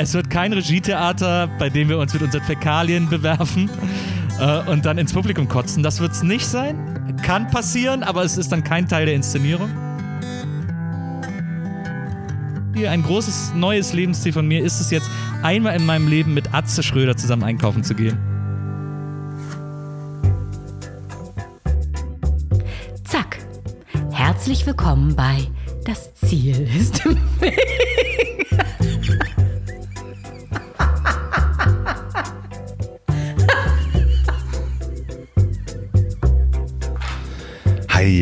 Es wird kein Regietheater, bei dem wir uns mit unseren Fäkalien bewerfen äh, und dann ins Publikum kotzen. Das wird es nicht sein. Kann passieren, aber es ist dann kein Teil der Inszenierung. Ein großes neues Lebensziel von mir ist es jetzt, einmal in meinem Leben mit Atze Schröder zusammen einkaufen zu gehen. Zack. Herzlich willkommen bei Das Ziel ist im Weg.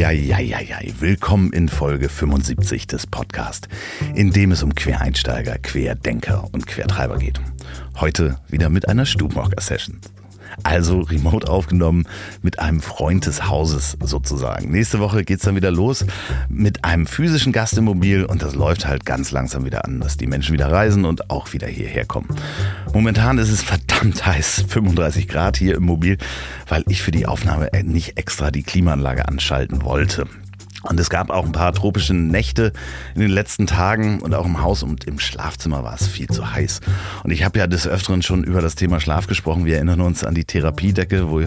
Eieieiei, willkommen in Folge 75 des Podcasts, in dem es um Quereinsteiger, Querdenker und Quertreiber geht. Heute wieder mit einer Stubenhocker-Session also remote aufgenommen mit einem Freund des Hauses sozusagen. Nächste Woche geht es dann wieder los mit einem physischen Gast im Mobil und das läuft halt ganz langsam wieder an, dass die Menschen wieder reisen und auch wieder hierher kommen. Momentan ist es verdammt heiß, 35 Grad hier im Mobil, weil ich für die Aufnahme nicht extra die Klimaanlage anschalten wollte. Und es gab auch ein paar tropische Nächte in den letzten Tagen und auch im Haus und im Schlafzimmer war es viel zu heiß. Und ich habe ja des Öfteren schon über das Thema Schlaf gesprochen. Wir erinnern uns an die Therapiedecke, wo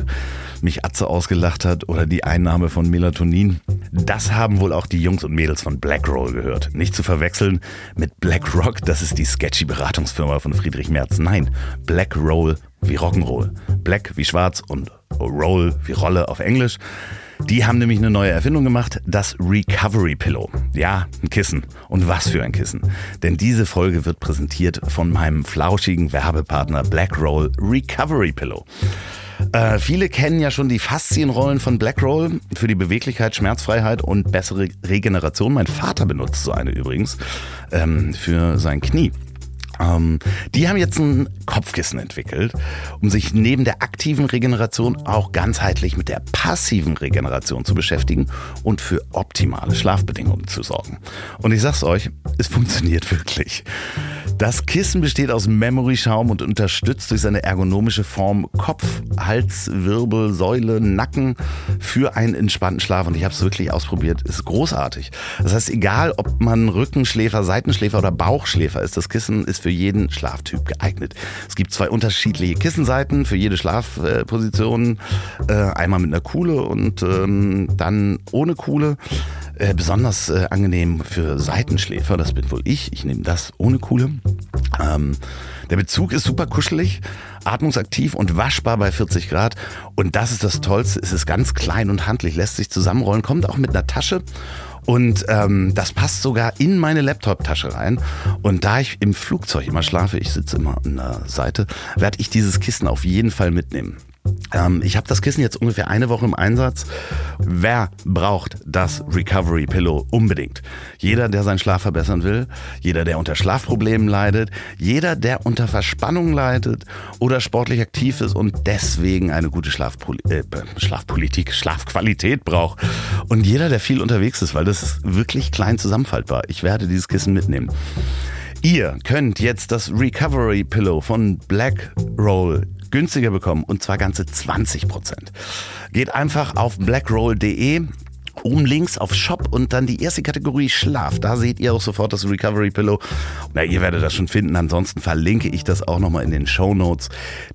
mich Atze ausgelacht hat oder die Einnahme von Melatonin. Das haben wohl auch die Jungs und Mädels von Blackroll gehört. Nicht zu verwechseln mit BlackRock, das ist die sketchy Beratungsfirma von Friedrich Merz. Nein, Blackroll wie Rock'n'Roll. Black wie schwarz und Roll wie Rolle auf Englisch. Die haben nämlich eine neue Erfindung gemacht, das Recovery Pillow. Ja, ein Kissen. Und was für ein Kissen. Denn diese Folge wird präsentiert von meinem flauschigen Werbepartner Blackroll Recovery Pillow. Äh, viele kennen ja schon die Faszienrollen von Blackroll für die Beweglichkeit, Schmerzfreiheit und bessere Regeneration. Mein Vater benutzt so eine übrigens ähm, für sein Knie. Ähm, die haben jetzt ein Kopfkissen entwickelt, um sich neben der aktiven Regeneration auch ganzheitlich mit der passiven Regeneration zu beschäftigen und für optimale Schlafbedingungen zu sorgen. Und ich sag's euch, es funktioniert wirklich. Das Kissen besteht aus Memory-Schaum und unterstützt durch seine ergonomische Form Kopf, Hals, Wirbel, Säule, Nacken für einen entspannten Schlaf. Und ich habe es wirklich ausprobiert. Ist großartig. Das heißt, egal ob man Rückenschläfer, Seitenschläfer oder Bauchschläfer ist, das Kissen ist für jeden Schlaftyp geeignet. Es gibt zwei unterschiedliche Kissenseiten für jede Schlafposition. Äh, einmal mit einer Kuhle und ähm, dann ohne Kuhle. Äh, besonders äh, angenehm für Seitenschläfer, das bin wohl ich. Ich nehme das ohne Kuhle. Ähm, der Bezug ist super kuschelig, atmungsaktiv und waschbar bei 40 Grad. Und das ist das Tollste. Es ist ganz klein und handlich, lässt sich zusammenrollen, kommt auch mit einer Tasche. Und ähm, das passt sogar in meine Laptop-Tasche rein. Und da ich im Flugzeug immer schlafe, ich sitze immer an der Seite, werde ich dieses Kissen auf jeden Fall mitnehmen. Ähm, ich habe das Kissen jetzt ungefähr eine Woche im Einsatz. Wer braucht das Recovery Pillow unbedingt? Jeder, der seinen Schlaf verbessern will, jeder, der unter Schlafproblemen leidet, jeder, der unter Verspannung leidet oder sportlich aktiv ist und deswegen eine gute Schlafpoli äh, Schlafpolitik, Schlafqualität braucht und jeder, der viel unterwegs ist, weil das ist wirklich klein zusammenfaltbar. Ich werde dieses Kissen mitnehmen. Ihr könnt jetzt das Recovery Pillow von Black Roll günstiger bekommen und zwar ganze 20 Prozent. Geht einfach auf blackroll.de oben links auf Shop und dann die erste Kategorie Schlaf. Da seht ihr auch sofort das Recovery Pillow. Na, ihr werdet das schon finden. Ansonsten verlinke ich das auch nochmal in den Show Notes.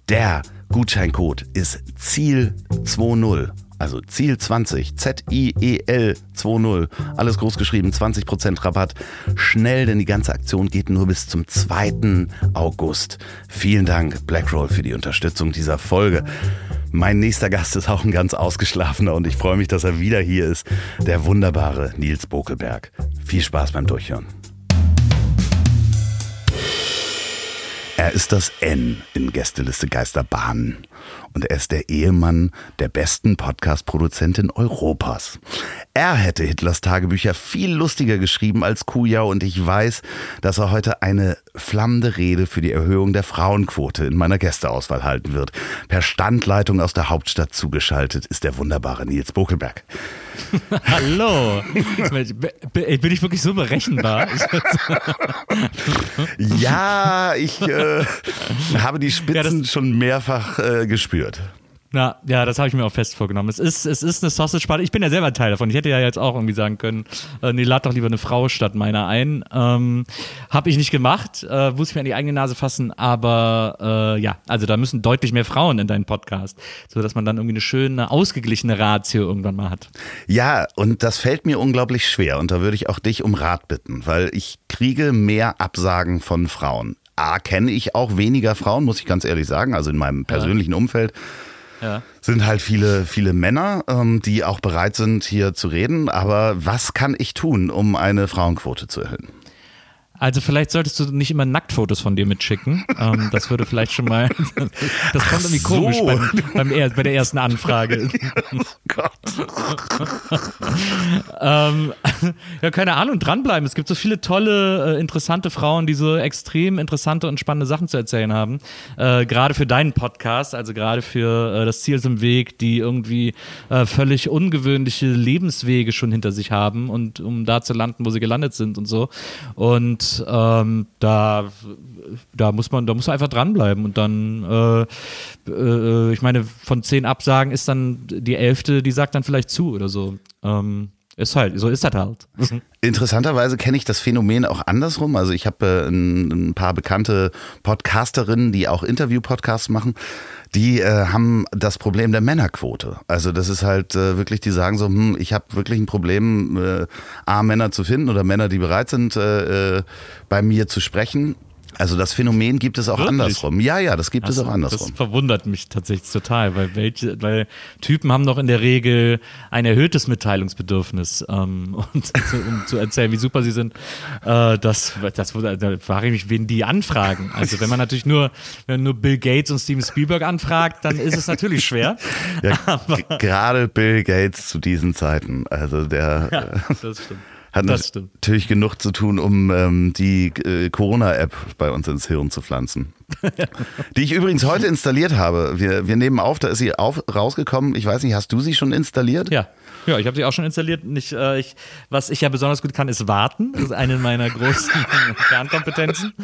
Der Gutscheincode ist Ziel20. Also Ziel 20, Z-I-E-L 20, alles groß geschrieben, 20% Rabatt. Schnell, denn die ganze Aktion geht nur bis zum 2. August. Vielen Dank, Blackroll, für die Unterstützung dieser Folge. Mein nächster Gast ist auch ein ganz ausgeschlafener und ich freue mich, dass er wieder hier ist, der wunderbare Nils Bokelberg. Viel Spaß beim Durchhören. Er ist das N in Gästeliste Geisterbahnen und er ist der Ehemann der besten Podcast-Produzentin Europas. Er hätte Hitlers Tagebücher viel lustiger geschrieben als Kujau und ich weiß, dass er heute eine flammende Rede für die Erhöhung der Frauenquote in meiner Gästeauswahl halten wird. Per Standleitung aus der Hauptstadt zugeschaltet ist der wunderbare Nils Bokelberg. Hallo. Bin ich wirklich so berechenbar? ja, ich äh, habe die Spitzen ja, schon mehrfach äh, gespürt. Ja, ja, das habe ich mir auch fest vorgenommen. Es ist, es ist eine Sausage-Party. Ich bin ja selber Teil davon. Ich hätte ja jetzt auch irgendwie sagen können, äh, nee, lad doch lieber eine Frau statt meiner ein. Ähm, habe ich nicht gemacht, äh, muss ich mir an die eigene Nase fassen. Aber äh, ja, also da müssen deutlich mehr Frauen in deinen Podcast, sodass man dann irgendwie eine schöne, ausgeglichene Ratio irgendwann mal hat. Ja, und das fällt mir unglaublich schwer. Und da würde ich auch dich um Rat bitten, weil ich kriege mehr Absagen von Frauen. A, kenne ich auch weniger Frauen, muss ich ganz ehrlich sagen, also in meinem persönlichen ja. Umfeld ja. sind halt viele, viele Männer, ähm, die auch bereit sind, hier zu reden. Aber was kann ich tun, um eine Frauenquote zu erhöhen? Also vielleicht solltest du nicht immer Nacktfotos von dir mitschicken. Ähm, das würde vielleicht schon mal. Das kommt irgendwie so. komisch beim, beim, bei der ersten Anfrage. Oh Gott. ähm, ja, keine Ahnung, dranbleiben. Es gibt so viele tolle, äh, interessante Frauen, die so extrem interessante und spannende Sachen zu erzählen haben. Äh, gerade für deinen Podcast, also gerade für äh, das Ziel ist im Weg, die irgendwie äh, völlig ungewöhnliche Lebenswege schon hinter sich haben und um da zu landen, wo sie gelandet sind und so. Und ähm, da, da muss man, da muss man einfach dranbleiben und dann, äh, äh, ich meine, von zehn Absagen ist dann die elfte, die sagt dann vielleicht zu oder so. Ähm, ist halt, so ist das halt. Interessanterweise kenne ich das Phänomen auch andersrum. Also ich habe äh, ein, ein, paar bekannte Podcasterinnen, die auch Interview-Podcasts machen. Die äh, haben das Problem der Männerquote. Also das ist halt äh, wirklich, die sagen so, hm, ich habe wirklich ein Problem, äh, A, Männer zu finden oder Männer, die bereit sind, äh, äh bei mir zu sprechen. Also das Phänomen gibt es auch Wirklich? andersrum. Ja, ja, das gibt also, es auch andersrum. Das verwundert mich tatsächlich total, weil welche, weil Typen haben doch in der Regel ein erhöhtes Mitteilungsbedürfnis, ähm, und, um zu erzählen, wie super sie sind. Äh, das, das, da frage ich mich, wen die anfragen. Also wenn man natürlich nur, wenn nur Bill Gates und Steven Spielberg anfragt, dann ist es natürlich schwer. Ja, gerade Bill Gates zu diesen Zeiten. Also der. Ja, das stimmt. Hat natürlich genug zu tun, um ähm, die äh, Corona-App bei uns ins Hirn zu pflanzen. Die ich übrigens heute installiert habe. Wir, wir nehmen auf, da ist sie auf, rausgekommen. Ich weiß nicht, hast du sie schon installiert? Ja. Ja, ich habe sie auch schon installiert. Nicht, äh, ich, was ich ja besonders gut kann, ist warten. Das ist eine meiner großen Kernkompetenzen.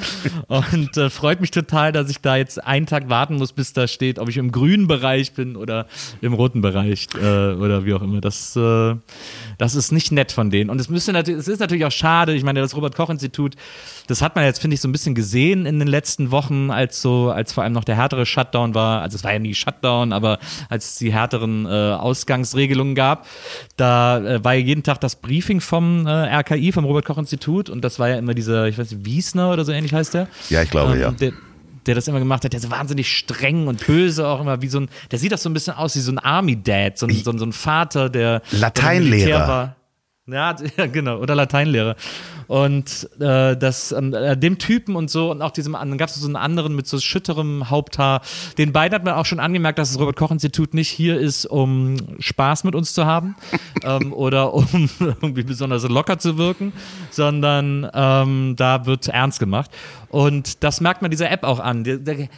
Und äh, freut mich total, dass ich da jetzt einen Tag warten muss, bis da steht, ob ich im grünen Bereich bin oder im roten Bereich äh, oder wie auch immer. Das, äh, das ist nicht nett von denen. Und es müsste natürlich, es ist natürlich auch schade. Ich meine, das Robert-Koch-Institut, das hat man jetzt, finde ich, so ein bisschen gesehen in den letzten Wochen, als so, als vor allem noch der härtere Shutdown war. Also es war ja nie Shutdown, aber als es die härteren äh, Ausgangsregelungen gab, da äh, war ja jeden Tag das Briefing vom äh, RKI, vom Robert-Koch-Institut. Und das war ja immer dieser, ich weiß nicht, Wiesner oder so ähnlich heißt der. Ja, ich glaube, ähm, ja. Der, der das immer gemacht hat, der so wahnsinnig streng und böse auch immer, wie so ein, der sieht auch so ein bisschen aus wie so ein Army-Dad, so ein, so, so ein Vater, der Lateinlehrer. war. Ja, genau, oder Lateinlehrer. Und äh, das, äh, dem Typen und so und auch diesem anderen, gab es so einen anderen mit so schütterem Haupthaar. Den beiden hat man auch schon angemerkt, dass das Robert-Koch-Institut nicht hier ist, um Spaß mit uns zu haben ähm, oder um irgendwie besonders locker zu wirken, sondern ähm, da wird ernst gemacht. Und das merkt man dieser App auch an.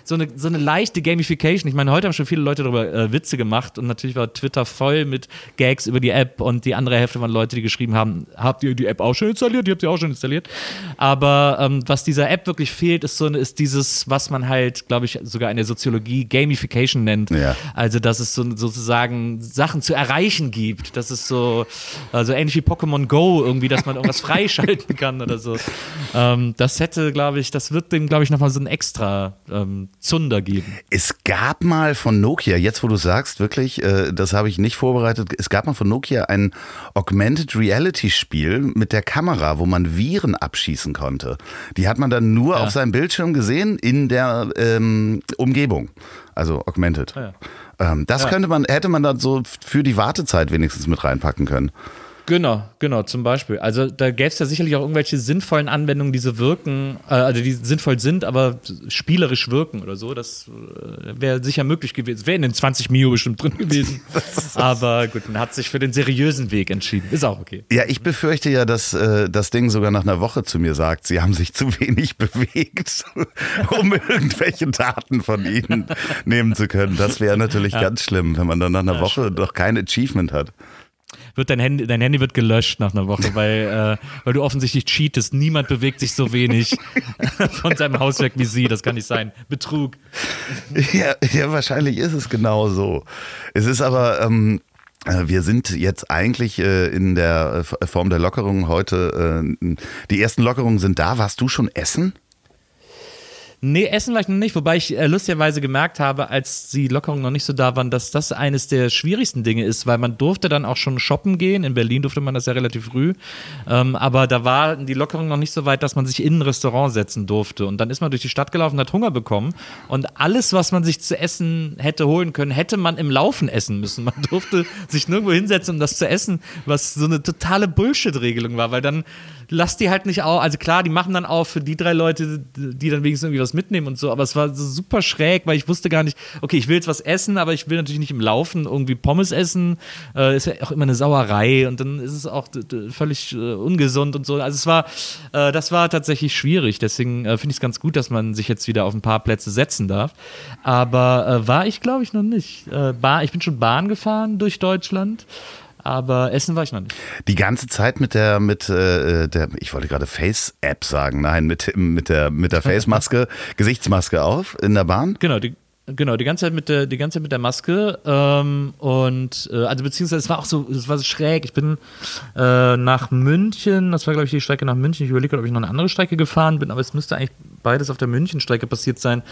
So eine, so eine leichte Gamification. Ich meine, heute haben schon viele Leute darüber äh, Witze gemacht und natürlich war Twitter voll mit Gags über die App und die andere Hälfte waren Leute, die geschrieben haben, habt ihr die App auch schon installiert? Die habt ihr auch schon installiert. Aber ähm, was dieser App wirklich fehlt, ist so ist dieses, was man halt, glaube ich, sogar in der Soziologie Gamification nennt. Ja. Also, dass es so, sozusagen Sachen zu erreichen gibt. Das ist so, also ähnlich wie Pokémon Go irgendwie, dass man irgendwas freischalten kann oder so. Ähm, das hätte, glaube ich, das wird dem, glaube ich, nochmal so ein extra ähm, Zunder geben. Es gab mal von Nokia, jetzt wo du sagst, wirklich, äh, das habe ich nicht vorbereitet, es gab mal von Nokia ein Augmented Reality Spiel mit der Kamera, wo man Viren abschießen konnte. Die hat man dann nur ja. auf seinem Bildschirm gesehen in der ähm, Umgebung. Also augmented. Ja. Ähm, das könnte man, hätte man dann so für die Wartezeit wenigstens mit reinpacken können. Genau, genau, zum Beispiel. Also da gäbe es ja sicherlich auch irgendwelche sinnvollen Anwendungen, die so wirken, äh, also die sinnvoll sind, aber spielerisch wirken oder so. Das äh, wäre sicher möglich gewesen. Wäre in den 20 Mio bestimmt drin gewesen. aber gut, man hat sich für den seriösen Weg entschieden. Ist auch okay. Ja, ich befürchte ja, dass äh, das Ding sogar nach einer Woche zu mir sagt, sie haben sich zu wenig bewegt, um irgendwelche Daten von ihnen nehmen zu können. Das wäre natürlich ja. ganz schlimm, wenn man dann nach einer ja, Woche doch kein Achievement hat wird dein Handy, dein Handy wird gelöscht nach einer Woche, weil, äh, weil du offensichtlich cheatest. Niemand bewegt sich so wenig von seinem Hauswerk wie sie. Das kann nicht sein. Betrug. Ja, ja, wahrscheinlich ist es genau so. Es ist aber, ähm, äh, wir sind jetzt eigentlich äh, in der Form der Lockerung heute. Äh, die ersten Lockerungen sind da. Warst du schon essen? Nee, Essen ich noch nicht, wobei ich äh, lustigerweise gemerkt habe, als die Lockerungen noch nicht so da waren, dass das eines der schwierigsten Dinge ist, weil man durfte dann auch schon shoppen gehen. In Berlin durfte man das ja relativ früh. Ähm, aber da war die Lockerung noch nicht so weit, dass man sich in ein Restaurant setzen durfte. Und dann ist man durch die Stadt gelaufen, hat Hunger bekommen. Und alles, was man sich zu essen hätte holen können, hätte man im Laufen essen müssen. Man durfte sich nirgendwo hinsetzen, um das zu essen, was so eine totale Bullshit-Regelung war, weil dann lass die halt nicht auf. Also klar, die machen dann auf für die drei Leute, die dann wenigstens irgendwie was mitnehmen und so. Aber es war so super schräg, weil ich wusste gar nicht, okay, ich will jetzt was essen, aber ich will natürlich nicht im Laufen irgendwie Pommes essen. Äh, ist ja auch immer eine Sauerei und dann ist es auch völlig äh, ungesund und so. Also es war, äh, das war tatsächlich schwierig. Deswegen äh, finde ich es ganz gut, dass man sich jetzt wieder auf ein paar Plätze setzen darf. Aber äh, war ich, glaube ich, noch nicht. Äh, ich bin schon Bahn gefahren durch Deutschland. Aber Essen war ich noch nicht. Die ganze Zeit mit der, mit äh, der, ich wollte gerade Face-App sagen, nein, mit, mit der, mit der Face-Maske, Gesichtsmaske auf in der Bahn? Genau, die, Genau, die ganze Zeit mit der, die ganze Zeit mit der Maske. Ähm, und äh, also beziehungsweise es war auch so, es war so schräg. Ich bin äh, nach München, das war, glaube ich, die Strecke nach München. Ich überlege, ob ich noch eine andere Strecke gefahren bin, aber es müsste eigentlich beides auf der München-Strecke passiert sein.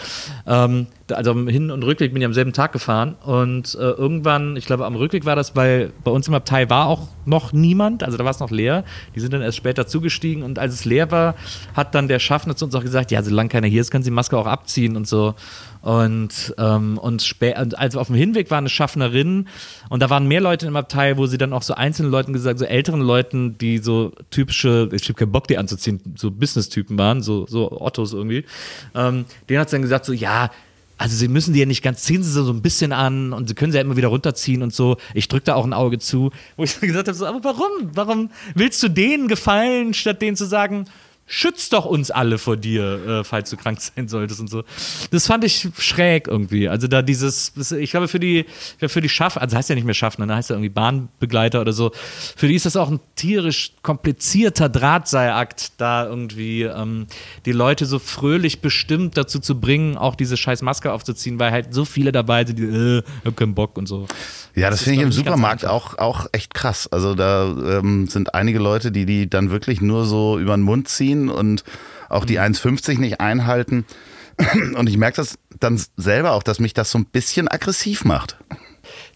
Ähm, also Hin- und Rückweg bin ich am selben Tag gefahren. Und äh, irgendwann, ich glaube, am Rückweg war das, weil bei uns im Abteil war auch noch niemand, also da war es noch leer. Die sind dann erst später zugestiegen und als es leer war, hat dann der Schaffner zu uns auch gesagt, ja, solange keiner hier ist, können Sie die Maske auch abziehen und so. Und, ähm, und, und also auf dem Hinweg war eine Schaffnerin und da waren mehr Leute im Abteil, wo sie dann auch so einzelnen Leuten gesagt, so älteren Leuten, die so typische, ich habe keinen Bock, die anzuziehen, so Business-Typen waren, so, so Ottos irgendwie. Ähm, denen hat sie dann gesagt, so, ja, also sie müssen die ja nicht ganz, ziehen sie so ein bisschen an und sie können sie ja immer wieder runterziehen und so. Ich drücke da auch ein Auge zu. Wo ich gesagt habe, so, aber warum? Warum willst du denen gefallen, statt denen zu sagen, schützt doch uns alle vor dir, äh, falls du krank sein solltest und so. Das fand ich schräg irgendwie. Also da dieses, ich glaube für die, für die Schaff, also heißt ja nicht mehr Schaffner, ne? heißt ja irgendwie Bahnbegleiter oder so. Für die ist das auch ein tierisch komplizierter Drahtseilakt, da irgendwie ähm, die Leute so fröhlich bestimmt dazu zu bringen, auch diese scheiß Maske aufzuziehen, weil halt so viele dabei sind, die, äh, hab keinen Bock und so. Ja, das, das finde ich im Supermarkt auch, auch echt krass. Also da ähm, sind einige Leute, die die dann wirklich nur so über den Mund ziehen und auch die 1,50 mhm. nicht einhalten. Und ich merke das dann selber auch, dass mich das so ein bisschen aggressiv macht.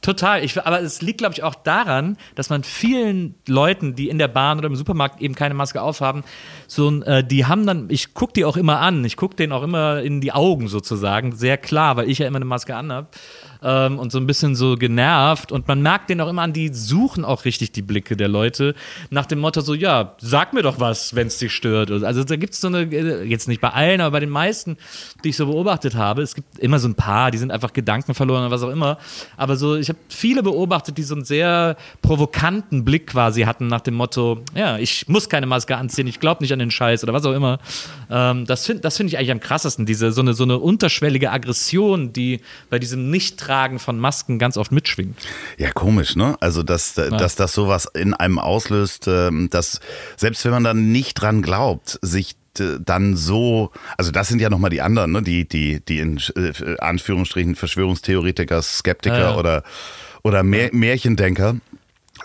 Total. Ich, aber es liegt, glaube ich, auch daran, dass man vielen Leuten, die in der Bahn oder im Supermarkt eben keine Maske aufhaben, so äh, die haben dann, ich gucke die auch immer an, ich gucke denen auch immer in die Augen sozusagen, sehr klar, weil ich ja immer eine Maske anhabe ähm, und so ein bisschen so genervt. Und man merkt den auch immer an, die suchen auch richtig die Blicke der Leute nach dem Motto so, ja, sag mir doch was, wenn es dich stört. Also da gibt es so eine, äh, jetzt nicht bei allen, aber bei den meisten, die ich so beobachtet habe, es gibt immer so ein paar, die sind einfach Gedanken verloren oder was auch immer. Aber so, ich habe viele beobachtet, die so einen sehr provokanten Blick quasi hatten nach dem Motto, ja, ich muss keine Maske anziehen, ich glaube nicht an den Scheiß oder was auch immer. Ähm, das finde das find ich eigentlich am krassesten, diese so eine, so eine unterschwellige Aggression, die bei diesem Nicht-Tragen Tragen von Masken ganz oft mitschwingt. Ja, komisch, ne? Also, dass, ja. dass das sowas in einem auslöst, ähm, dass selbst wenn man dann nicht dran glaubt, sich dann so, also das sind ja nochmal die anderen, ne? die, die, die in äh, Anführungsstrichen Verschwörungstheoretiker, Skeptiker ja, ja. oder, oder Mär Märchendenker.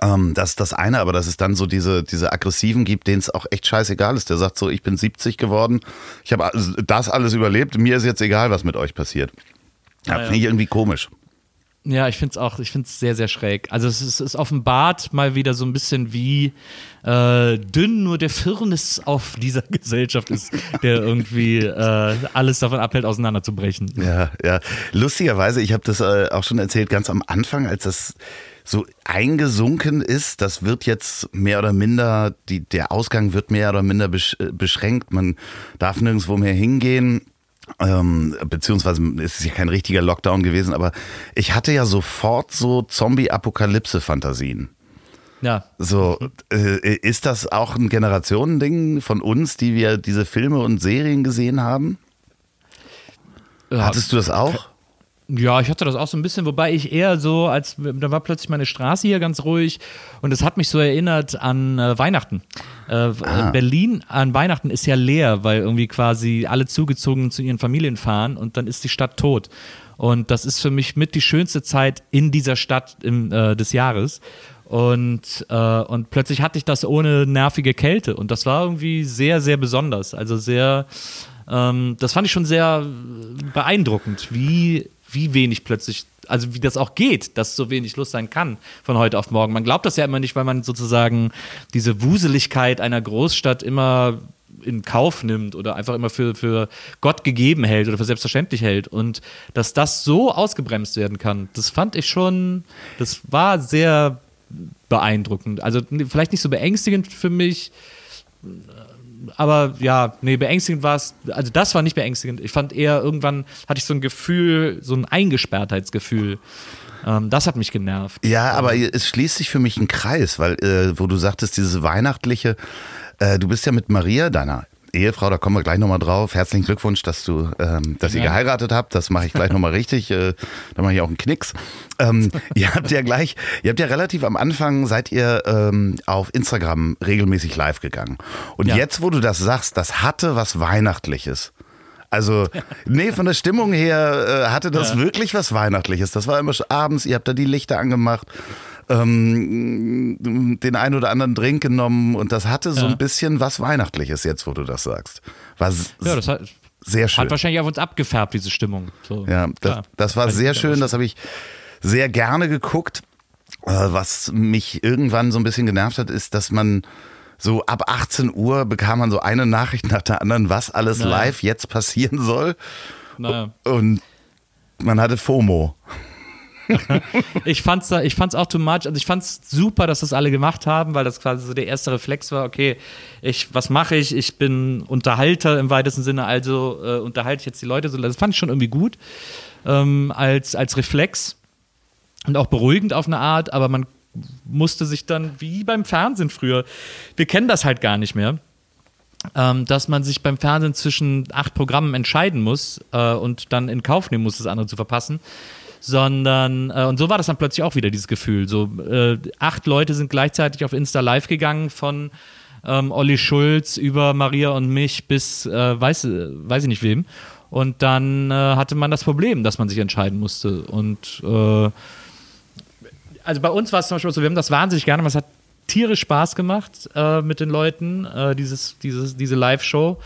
Ähm, das ist das eine, aber dass es dann so diese, diese Aggressiven gibt, denen es auch echt scheißegal ist. Der sagt so, ich bin 70 geworden, ich habe das alles überlebt, mir ist jetzt egal, was mit euch passiert. Ja, ja. finde ich irgendwie komisch. Ja, ich finde es auch, ich finde es sehr, sehr schräg. Also es ist, es offenbart mal wieder so ein bisschen wie äh, dünn nur der Firnis auf dieser Gesellschaft ist, der irgendwie äh, alles davon abhält, auseinanderzubrechen. Ja, ja. Lustigerweise, ich habe das äh, auch schon erzählt, ganz am Anfang, als das so eingesunken ist, das wird jetzt mehr oder minder, die, der Ausgang wird mehr oder minder äh, beschränkt. Man darf nirgendwo mehr hingehen ähm, beziehungsweise es ist ja kein richtiger Lockdown gewesen, aber ich hatte ja sofort so Zombie-Apokalypse-Fantasien. Ja. So, äh, ist das auch ein Generationending von uns, die wir diese Filme und Serien gesehen haben? Ja. Hattest du das auch? Ja, ich hatte das auch so ein bisschen, wobei ich eher so, als da war plötzlich meine Straße hier ganz ruhig und es hat mich so erinnert an äh, Weihnachten. Äh, ah. Berlin an Weihnachten ist ja leer, weil irgendwie quasi alle zugezogen zu ihren Familien fahren und dann ist die Stadt tot. Und das ist für mich mit die schönste Zeit in dieser Stadt im, äh, des Jahres. Und, äh, und plötzlich hatte ich das ohne nervige Kälte. Und das war irgendwie sehr, sehr besonders. Also sehr, ähm, das fand ich schon sehr beeindruckend, wie, wie wenig plötzlich, also wie das auch geht, dass so wenig Lust sein kann von heute auf morgen. Man glaubt das ja immer nicht, weil man sozusagen diese Wuseligkeit einer Großstadt immer in Kauf nimmt oder einfach immer für, für Gott gegeben hält oder für selbstverständlich hält. Und dass das so ausgebremst werden kann, das fand ich schon, das war sehr beeindruckend. Also vielleicht nicht so beängstigend für mich, aber ja, nee, beängstigend war es, also das war nicht beängstigend. Ich fand eher, irgendwann hatte ich so ein Gefühl, so ein Eingesperrtheitsgefühl. Ähm, das hat mich genervt. Ja, aber es schließt sich für mich ein Kreis, weil, äh, wo du sagtest, dieses Weihnachtliche, äh, du bist ja mit Maria, deiner Ehefrau, da kommen wir gleich nochmal drauf. Herzlichen Glückwunsch, dass du, ähm, dass ja. ihr geheiratet habt. Das mache ich gleich nochmal richtig. Äh, da mache ich auch einen Knicks. Ähm, ihr habt ja gleich, ihr habt ja relativ am Anfang seid ihr ähm, auf Instagram regelmäßig live gegangen. Und ja. jetzt, wo du das sagst, das hatte was Weihnachtliches. Also, nee, von der Stimmung her äh, hatte das ja. wirklich was Weihnachtliches. Das war immer abends, ihr habt da die Lichter angemacht ähm, den einen oder anderen Drink genommen und das hatte so ja. ein bisschen was Weihnachtliches jetzt, wo du das sagst. War ja, das hat, sehr schön. Hat wahrscheinlich auf uns abgefärbt, diese Stimmung. So, ja, das, das war sehr schön, das habe ich sehr gerne geguckt. Äh, was mich irgendwann so ein bisschen genervt hat, ist, dass man so ab 18 Uhr bekam man so eine Nachricht nach der anderen, was alles naja. live jetzt passieren soll. Naja. Und man hatte FOMO. ich fand's ich fand's auch too much. Also ich fand's super, dass das alle gemacht haben, weil das quasi so der erste Reflex war, okay, ich, was mache ich? Ich bin Unterhalter im weitesten Sinne, also äh, unterhalte ich jetzt die Leute so. Das fand ich schon irgendwie gut. Ähm, als, als Reflex und auch beruhigend auf eine Art, aber man musste sich dann, wie beim Fernsehen früher, wir kennen das halt gar nicht mehr. Ähm, dass man sich beim Fernsehen zwischen acht Programmen entscheiden muss äh, und dann in Kauf nehmen muss, das andere zu verpassen sondern äh, und so war das dann plötzlich auch wieder dieses Gefühl. So äh, acht Leute sind gleichzeitig auf Insta Live gegangen von ähm, Olli Schulz über Maria und mich bis äh, weiß, weiß ich nicht wem. Und dann äh, hatte man das Problem, dass man sich entscheiden musste. Und äh, also bei uns war es zum Beispiel so, wir haben das wahnsinnig gerne, es hat tierisch Spaß gemacht äh, mit den Leuten, dieses, dieses, diese Live-Show.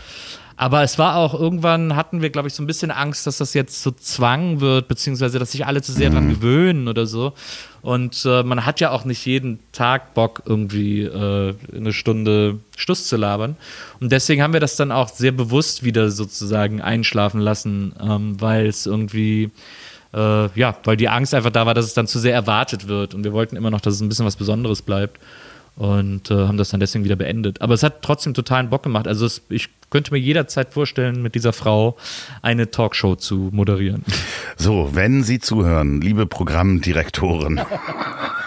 Aber es war auch irgendwann hatten wir, glaube ich, so ein bisschen Angst, dass das jetzt so Zwang wird, beziehungsweise dass sich alle zu sehr mhm. dran gewöhnen oder so. Und äh, man hat ja auch nicht jeden Tag Bock, irgendwie äh, eine Stunde Schluss zu labern. Und deswegen haben wir das dann auch sehr bewusst wieder sozusagen einschlafen lassen, ähm, weil es irgendwie äh, ja, weil die Angst einfach da war, dass es dann zu sehr erwartet wird. Und wir wollten immer noch, dass es ein bisschen was Besonderes bleibt und äh, haben das dann deswegen wieder beendet. Aber es hat trotzdem totalen Bock gemacht. Also es, ich könnte mir jederzeit vorstellen, mit dieser Frau eine Talkshow zu moderieren. So, wenn Sie zuhören, liebe Programmdirektoren.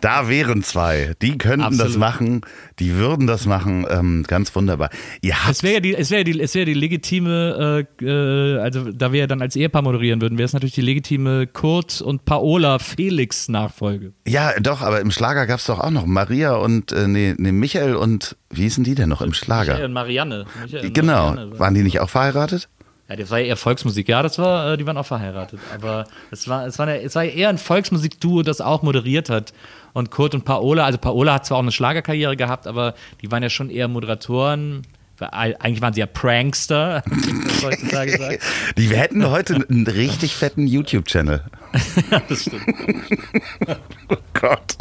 Da wären zwei. Die könnten Absolut. das machen. Die würden das machen. Ähm, ganz wunderbar. Ihr habt es wäre ja die, es wäre die, es wäre die legitime, äh, äh, also da wir ja dann als Ehepaar moderieren würden, wäre es natürlich die legitime Kurt und Paola Felix Nachfolge. Ja, doch, aber im Schlager gab es doch auch noch Maria und, äh, nee, nee, Michael und, wie hießen die denn noch im Schlager? Michael und Marianne. Michael und genau. Marianne. Waren die nicht auch verheiratet? Ja, das war ja eher Volksmusik. Ja, das war, äh, die waren auch verheiratet. Aber es war, es war, eine, es war eher ein Volksmusikduo, das auch moderiert hat. Und Kurt und Paola, also Paola hat zwar auch eine Schlagerkarriere gehabt, aber die waren ja schon eher Moderatoren. Eigentlich waren sie ja Prankster, heutzutage sagt. Die hätten heute einen richtig fetten YouTube-Channel. ja, das stimmt. oh Gott.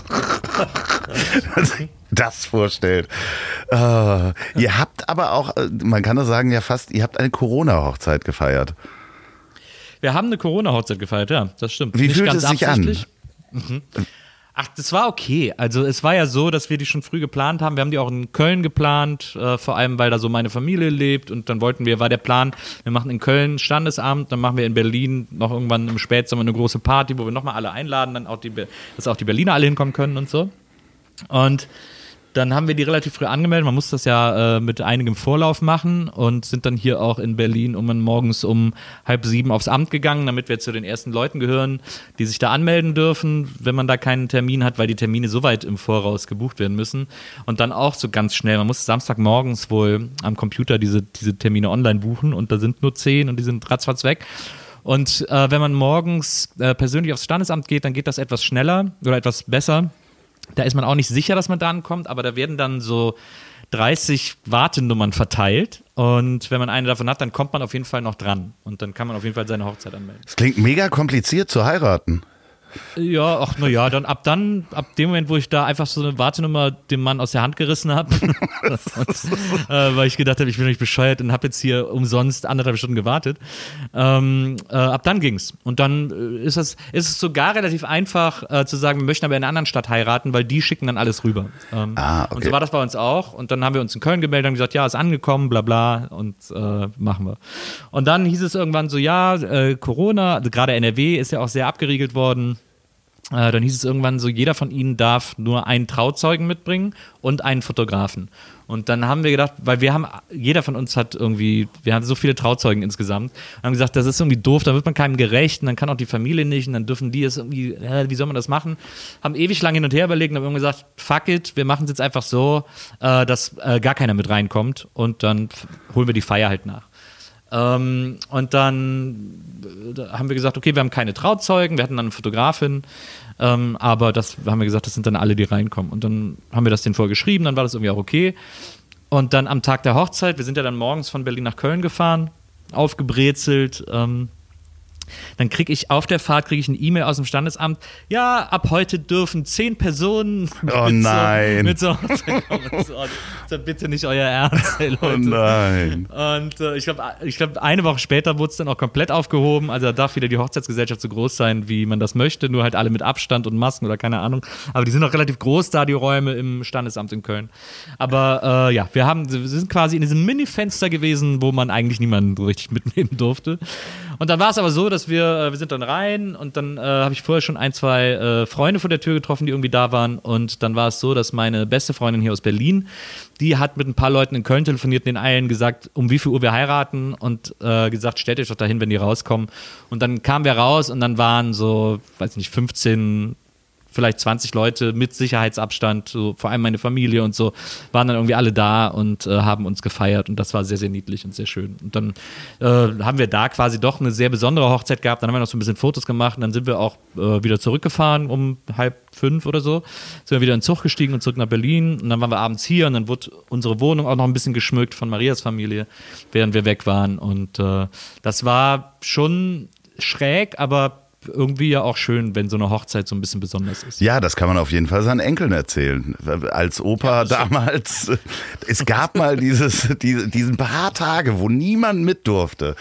das vorstellt. Uh, ihr habt aber auch, man kann das sagen, ja fast, ihr habt eine Corona-Hochzeit gefeiert. Wir haben eine Corona-Hochzeit gefeiert, ja, das stimmt. Wie Nicht fühlt es sich an? Mhm. Ach, das war okay. Also es war ja so, dass wir die schon früh geplant haben. Wir haben die auch in Köln geplant, äh, vor allem weil da so meine Familie lebt. Und dann wollten wir, war der Plan, wir machen in Köln Standesamt, dann machen wir in Berlin noch irgendwann im Spätsommer eine große Party, wo wir nochmal alle einladen, dann auch die, dass auch die Berliner alle hinkommen können und so. Und dann haben wir die relativ früh angemeldet. Man muss das ja äh, mit einigem Vorlauf machen und sind dann hier auch in Berlin um morgens um halb sieben aufs Amt gegangen, damit wir zu den ersten Leuten gehören, die sich da anmelden dürfen, wenn man da keinen Termin hat, weil die Termine so weit im Voraus gebucht werden müssen. Und dann auch so ganz schnell. Man muss Samstagmorgens wohl am Computer diese, diese Termine online buchen und da sind nur zehn und die sind ratzfatz weg. Und äh, wenn man morgens äh, persönlich aufs Standesamt geht, dann geht das etwas schneller oder etwas besser. Da ist man auch nicht sicher, dass man da ankommt, aber da werden dann so 30 Wartenummern verteilt. Und wenn man eine davon hat, dann kommt man auf jeden Fall noch dran. Und dann kann man auf jeden Fall seine Hochzeit anmelden. Das klingt mega kompliziert zu heiraten. Ja, ach na ja, dann ab dann, ab dem Moment, wo ich da einfach so eine Wartenummer dem Mann aus der Hand gerissen habe, äh, weil ich gedacht habe, ich bin nicht bescheuert und habe jetzt hier umsonst anderthalb Stunden gewartet. Ähm, äh, ab dann ging's. Und dann äh, ist es, ist es sogar relativ einfach äh, zu sagen, wir möchten aber in einer anderen Stadt heiraten, weil die schicken dann alles rüber. Ähm, Ah, okay. Und so war das bei uns auch. Und dann haben wir uns in Köln gemeldet und gesagt, ja, ist angekommen, bla bla und äh, machen wir. Und dann hieß es irgendwann so, ja, äh, Corona, also gerade NRW ist ja auch sehr abgeriegelt worden. Äh, dann hieß es irgendwann so, jeder von ihnen darf nur einen Trauzeugen mitbringen und einen Fotografen. Und dann haben wir gedacht, weil wir haben, jeder von uns hat irgendwie, wir haben so viele Trauzeugen insgesamt, und haben gesagt, das ist irgendwie doof, da wird man keinem gerecht und dann kann auch die Familie nicht und dann dürfen die es irgendwie, äh, wie soll man das machen? Haben ewig lang hin und her überlegt und haben gesagt, fuck it, wir machen es jetzt einfach so, äh, dass äh, gar keiner mit reinkommt und dann holen wir die Feier halt nach. Ähm, und dann haben wir gesagt, okay, wir haben keine Trauzeugen, wir hatten dann eine Fotografin, ähm, aber das haben wir gesagt, das sind dann alle, die reinkommen. Und dann haben wir das denen vorgeschrieben, dann war das irgendwie auch okay. Und dann am Tag der Hochzeit, wir sind ja dann morgens von Berlin nach Köln gefahren, aufgebrezelt. Ähm, dann kriege ich auf der Fahrt kriege ich eine E-Mail aus dem Standesamt. Ja, ab heute dürfen zehn Personen Oh mit nein. So, mit so kommen. Oh, bitte nicht euer Ernst, ey, Leute. Oh nein. Und äh, ich glaube, ich glaub, eine Woche später wurde es dann auch komplett aufgehoben. Also da darf wieder die Hochzeitsgesellschaft so groß sein, wie man das möchte, nur halt alle mit Abstand und Masken oder keine Ahnung. Aber die sind auch relativ groß da, die Räume im Standesamt in Köln. Aber äh, ja, wir, haben, wir sind quasi in diesem Mini-Fenster gewesen, wo man eigentlich niemanden richtig mitnehmen durfte. Und dann war es aber so, dass wir, äh, wir sind dann rein und dann äh, habe ich vorher schon ein, zwei äh, Freunde vor der Tür getroffen, die irgendwie da waren. Und dann war es so, dass meine beste Freundin hier aus Berlin, die hat mit ein paar Leuten in Köln telefoniert, den allen gesagt, um wie viel Uhr wir heiraten und äh, gesagt, stellt euch doch dahin, wenn die rauskommen. Und dann kamen wir raus und dann waren so, weiß nicht, 15 vielleicht 20 Leute mit Sicherheitsabstand, so, vor allem meine Familie und so, waren dann irgendwie alle da und äh, haben uns gefeiert und das war sehr, sehr niedlich und sehr schön. Und dann äh, haben wir da quasi doch eine sehr besondere Hochzeit gehabt, dann haben wir noch so ein bisschen Fotos gemacht und dann sind wir auch äh, wieder zurückgefahren um halb fünf oder so, sind wir wieder in den Zug gestiegen und zurück nach Berlin und dann waren wir abends hier und dann wurde unsere Wohnung auch noch ein bisschen geschmückt von Marias Familie, während wir weg waren. Und äh, das war schon schräg, aber irgendwie ja auch schön, wenn so eine Hochzeit so ein bisschen besonders ist. Ja, das kann man auf jeden Fall seinen Enkeln erzählen. Als Opa damals, äh, es gab mal dieses, diese, diesen paar Tage, wo niemand mit durfte.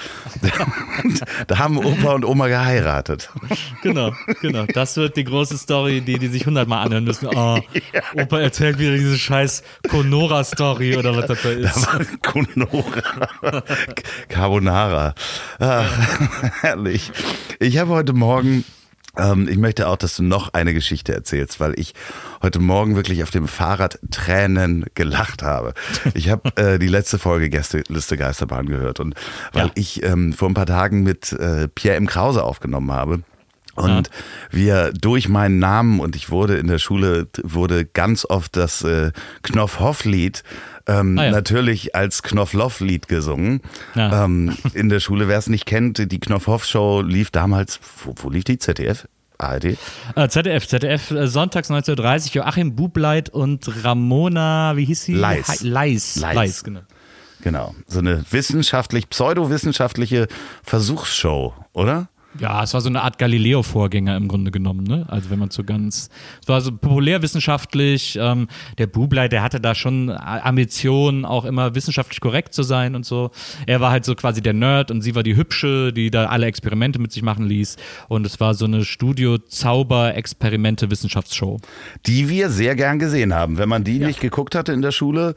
da haben Opa und Oma geheiratet. Genau, genau. Das wird die große Story, die die sich hundertmal anhören müssen. Oh, Opa erzählt wieder diese scheiß Conora-Story oder was das da Da ist. war Conora, Carbonara. Ah, herrlich. Ich habe heute Morgen, ähm, ich möchte auch, dass du noch eine Geschichte erzählst, weil ich heute Morgen wirklich auf dem Fahrrad Tränen gelacht habe. Ich habe äh, die letzte Folge Gästeliste Geisterbahn gehört und weil Ja. ich ähm, vor ein paar Tagen mit äh, Pierre M. Krause aufgenommen habe. Und wir durch meinen Namen und ich wurde in der Schule wurde ganz oft das äh, Knopfhoff-Lied ähm, Ah ja. natürlich als Knopfloff-Lied gesungen. Ja. Ähm, in der Schule, wer es nicht kennt, die Knopfhoff-Show lief damals, wo, wo lief die? ZDF? ARD? Äh, ZDF, ZDF, äh, sonntags 19.30 Uhr, Joachim Bubleit und Ramona, wie hieß sie? Leis. Leis. Leis. Leis, genau. Genau. So eine wissenschaftlich, pseudowissenschaftliche Versuchsshow, oder? Ja, es war so eine Art Galileo-Vorgänger im Grunde genommen, ne? Also wenn man so ganz, es war so populärwissenschaftlich, ähm, der Bublei, der hatte da schon Ambitionen, auch immer wissenschaftlich korrekt zu sein und so. Er war halt so quasi der Nerd und sie war die Hübsche, die da alle Experimente mit sich machen ließ. Und es war so eine Studio-Zauber-Experimente-Wissenschaftsshow. Die wir sehr gern gesehen haben. Wenn man die nicht geguckt hatte in der Schule,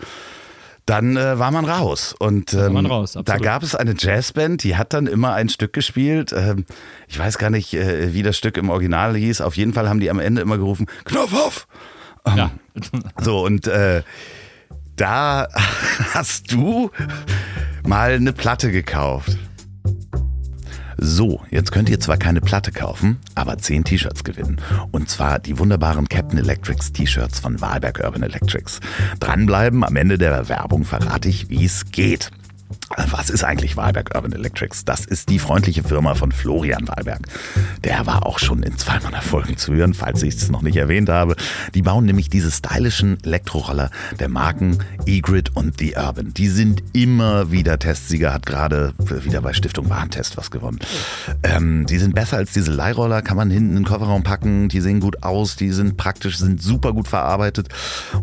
dann äh, war man raus. Und ähm, man raus, da gab es eine Jazzband, die hat dann immer ein Stück gespielt. Ähm, ich weiß gar nicht, äh, wie das Stück im Original hieß. Auf jeden Fall haben die am Ende immer gerufen, Knopf auf! Ähm, Ja, So, und äh, da hast du mal eine Platte gekauft. So, jetzt könnt ihr zwar keine Platte kaufen, aber 10 T-Shirts gewinnen. Und zwar die wunderbaren Captain Electrics T-Shirts von Wahlberg Urban Electrics. Dranbleiben, am Ende der Werbung verrate ich, wie es geht. Was ist eigentlich Wahlberg Urban Electrics? Das ist die freundliche Firma von Florian Wahlberg. Der war auch schon in zwei meiner Folgen zu hören, falls ich es noch nicht erwähnt habe. Die bauen nämlich diese stylischen Elektroroller der Marken E-Grid und The Urban. Die sind immer wieder Testsieger, hat gerade wieder bei Stiftung Warentest was gewonnen. Ähm, die sind besser als diese Leihroller, kann man hinten in den Kofferraum packen, die sehen gut aus, die sind praktisch, sind super gut verarbeitet.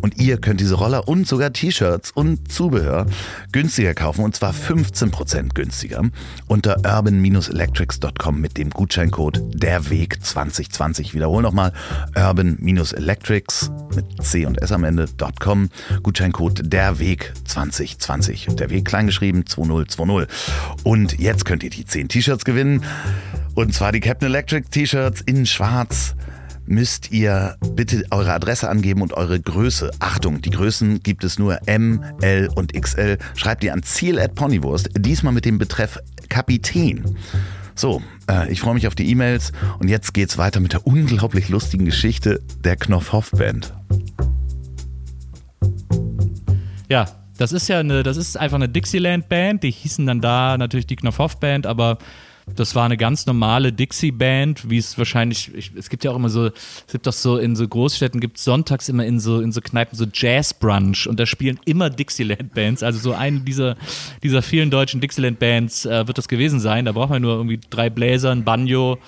Und ihr könnt diese Roller und sogar T-Shirts und Zubehör günstiger kaufen und zwar 15% günstiger unter urban-electrics.com mit dem Gutscheincode derweg 2020. Wiederhol nochmal urban-electrics mit C und S am Ende.com. Gutscheincode derweg 2020. Der Weg kleingeschrieben 2020. Und jetzt könnt ihr die 10 T-Shirts gewinnen. Und zwar die Captain Electric T-Shirts in schwarz müsst ihr bitte eure Adresse angeben und eure Größe. Achtung, die Größen gibt es nur M, L und XL. Schreibt ihr an Ziel at Ponywurst, diesmal mit dem Betreff Kapitän. So, äh, ich freue mich auf die E-Mails und jetzt geht's weiter mit der unglaublich lustigen Geschichte der Knopfhoff Band. Ja, das ist ja eine, das ist einfach eine Dixieland-Band. Die hießen dann da natürlich die Knopfhoff-Band, aber das war eine ganz normale Dixie-Band, wie es wahrscheinlich, ich, es gibt ja auch immer so, es gibt doch so in so Großstädten gibt sonntags immer in so, in so Kneipen so Jazz-Brunch und da spielen immer Dixieland-Bands. Also so eine dieser, dieser vielen deutschen Dixieland-Bands äh, wird das gewesen sein. Da braucht man nur irgendwie drei Bläser, ein Banjo,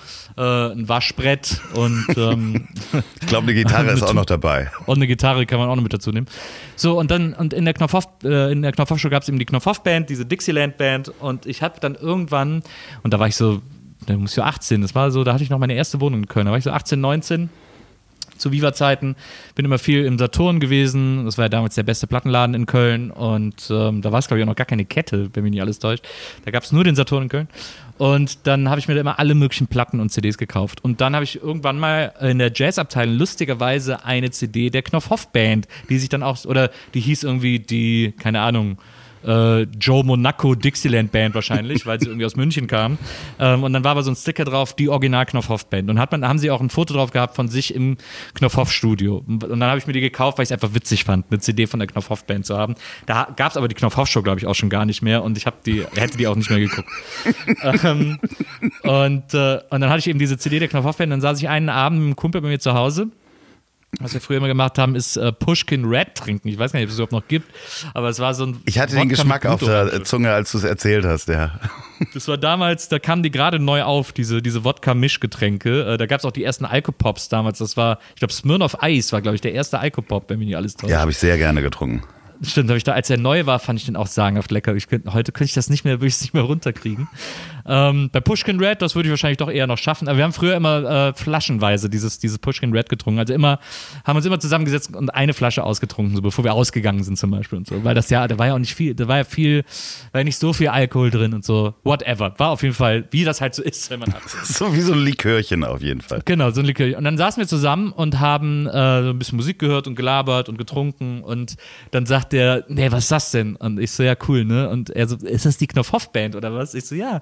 ein Waschbrett und ähm, ich glaube, eine Gitarre ist auch noch dabei. Und eine Gitarre kann man auch noch mit dazu nehmen. So, und dann, und in der Knopfhoff, äh, in der Knopfhoff-Show gab es eben die Knopfhoff-Band, diese Dixieland-Band und ich habe dann irgendwann, und da war ich so, da muss ich so 18, das war so, da hatte ich noch meine erste Wohnung in Köln, da war ich so 18, 19 zu Viva-Zeiten. Bin immer viel im Saturn gewesen. Das war ja damals der beste Plattenladen in Köln. Und ähm, da war es, glaube ich, auch noch gar keine Kette, wenn mich nicht alles täuscht. Da gab es nur den Saturn in Köln. Und dann habe ich mir da immer alle möglichen Platten und CDs gekauft. Und dann habe ich irgendwann mal in der Jazzabteilung lustigerweise eine CD der Knopfhoff Band, die sich dann auch, oder die hieß irgendwie die, keine Ahnung, äh, Joe Monaco Dixieland Band wahrscheinlich, weil sie irgendwie aus München kam. Ähm, und dann war aber so ein Sticker drauf, die Original Knopfhoff Band. Und hat man, haben sie auch ein Foto drauf gehabt von sich im Knopfhoff Studio. Und dann habe ich mir die gekauft, weil ich es einfach witzig fand, eine CD von der Knopfhoff Band zu haben. Da gab es aber die Knopfhoff Show, glaube ich, auch schon gar nicht mehr. Und ich habe die, hätte die auch nicht mehr geguckt. ähm, und, äh, und dann hatte ich eben diese CD der Knopfhoff Band. Dann saß ich einen Abend mit einem Kumpel bei mir zu Hause was wir früher immer gemacht haben, ist äh, Pushkin Red trinken. Ich weiß gar nicht, ob es überhaupt noch gibt, aber es war so ein. Ich hatte Wodka den Geschmack auf der Zunge, als du es erzählt hast, ja. Das war damals, da kamen die gerade neu auf, diese, diese Wodka-Mischgetränke. Äh, da gab es auch die ersten Alkopops damals. Das war, ich glaube, Smirnoff Ice war, glaube ich, der erste Alkopop, wenn mich nicht alles täuscht. Ja, habe ich sehr gerne getrunken. Stimmt, habe ich da, als er neu war, fand ich den auch sagenhaft lecker. Ich heute könnte ich das nicht mehr, würde ich es nicht mehr runterkriegen. Ähm, bei Pushkin Red, das würde ich wahrscheinlich doch eher noch schaffen. Aber wir haben früher immer äh, flaschenweise dieses, dieses Pushkin Red getrunken. Also immer, haben uns immer zusammengesetzt und eine Flasche ausgetrunken, so bevor wir ausgegangen sind zum Beispiel und so. Weil das ja, da war ja auch nicht viel, da war ja viel, war ja nicht so viel Alkohol drin und so. Whatever. War auf jeden Fall, wie das halt so ist, wenn man hat. so wie so ein Likörchen auf jeden Fall. Genau, so ein Likörchen. Und dann saßen wir zusammen und haben äh, so ein bisschen Musik gehört und gelabert und getrunken und dann sagt der, nee, was ist das denn? Und ich so, ja, cool, ne? Und er so, ist das die Knopfhoff-Band oder was? Ich so, ja.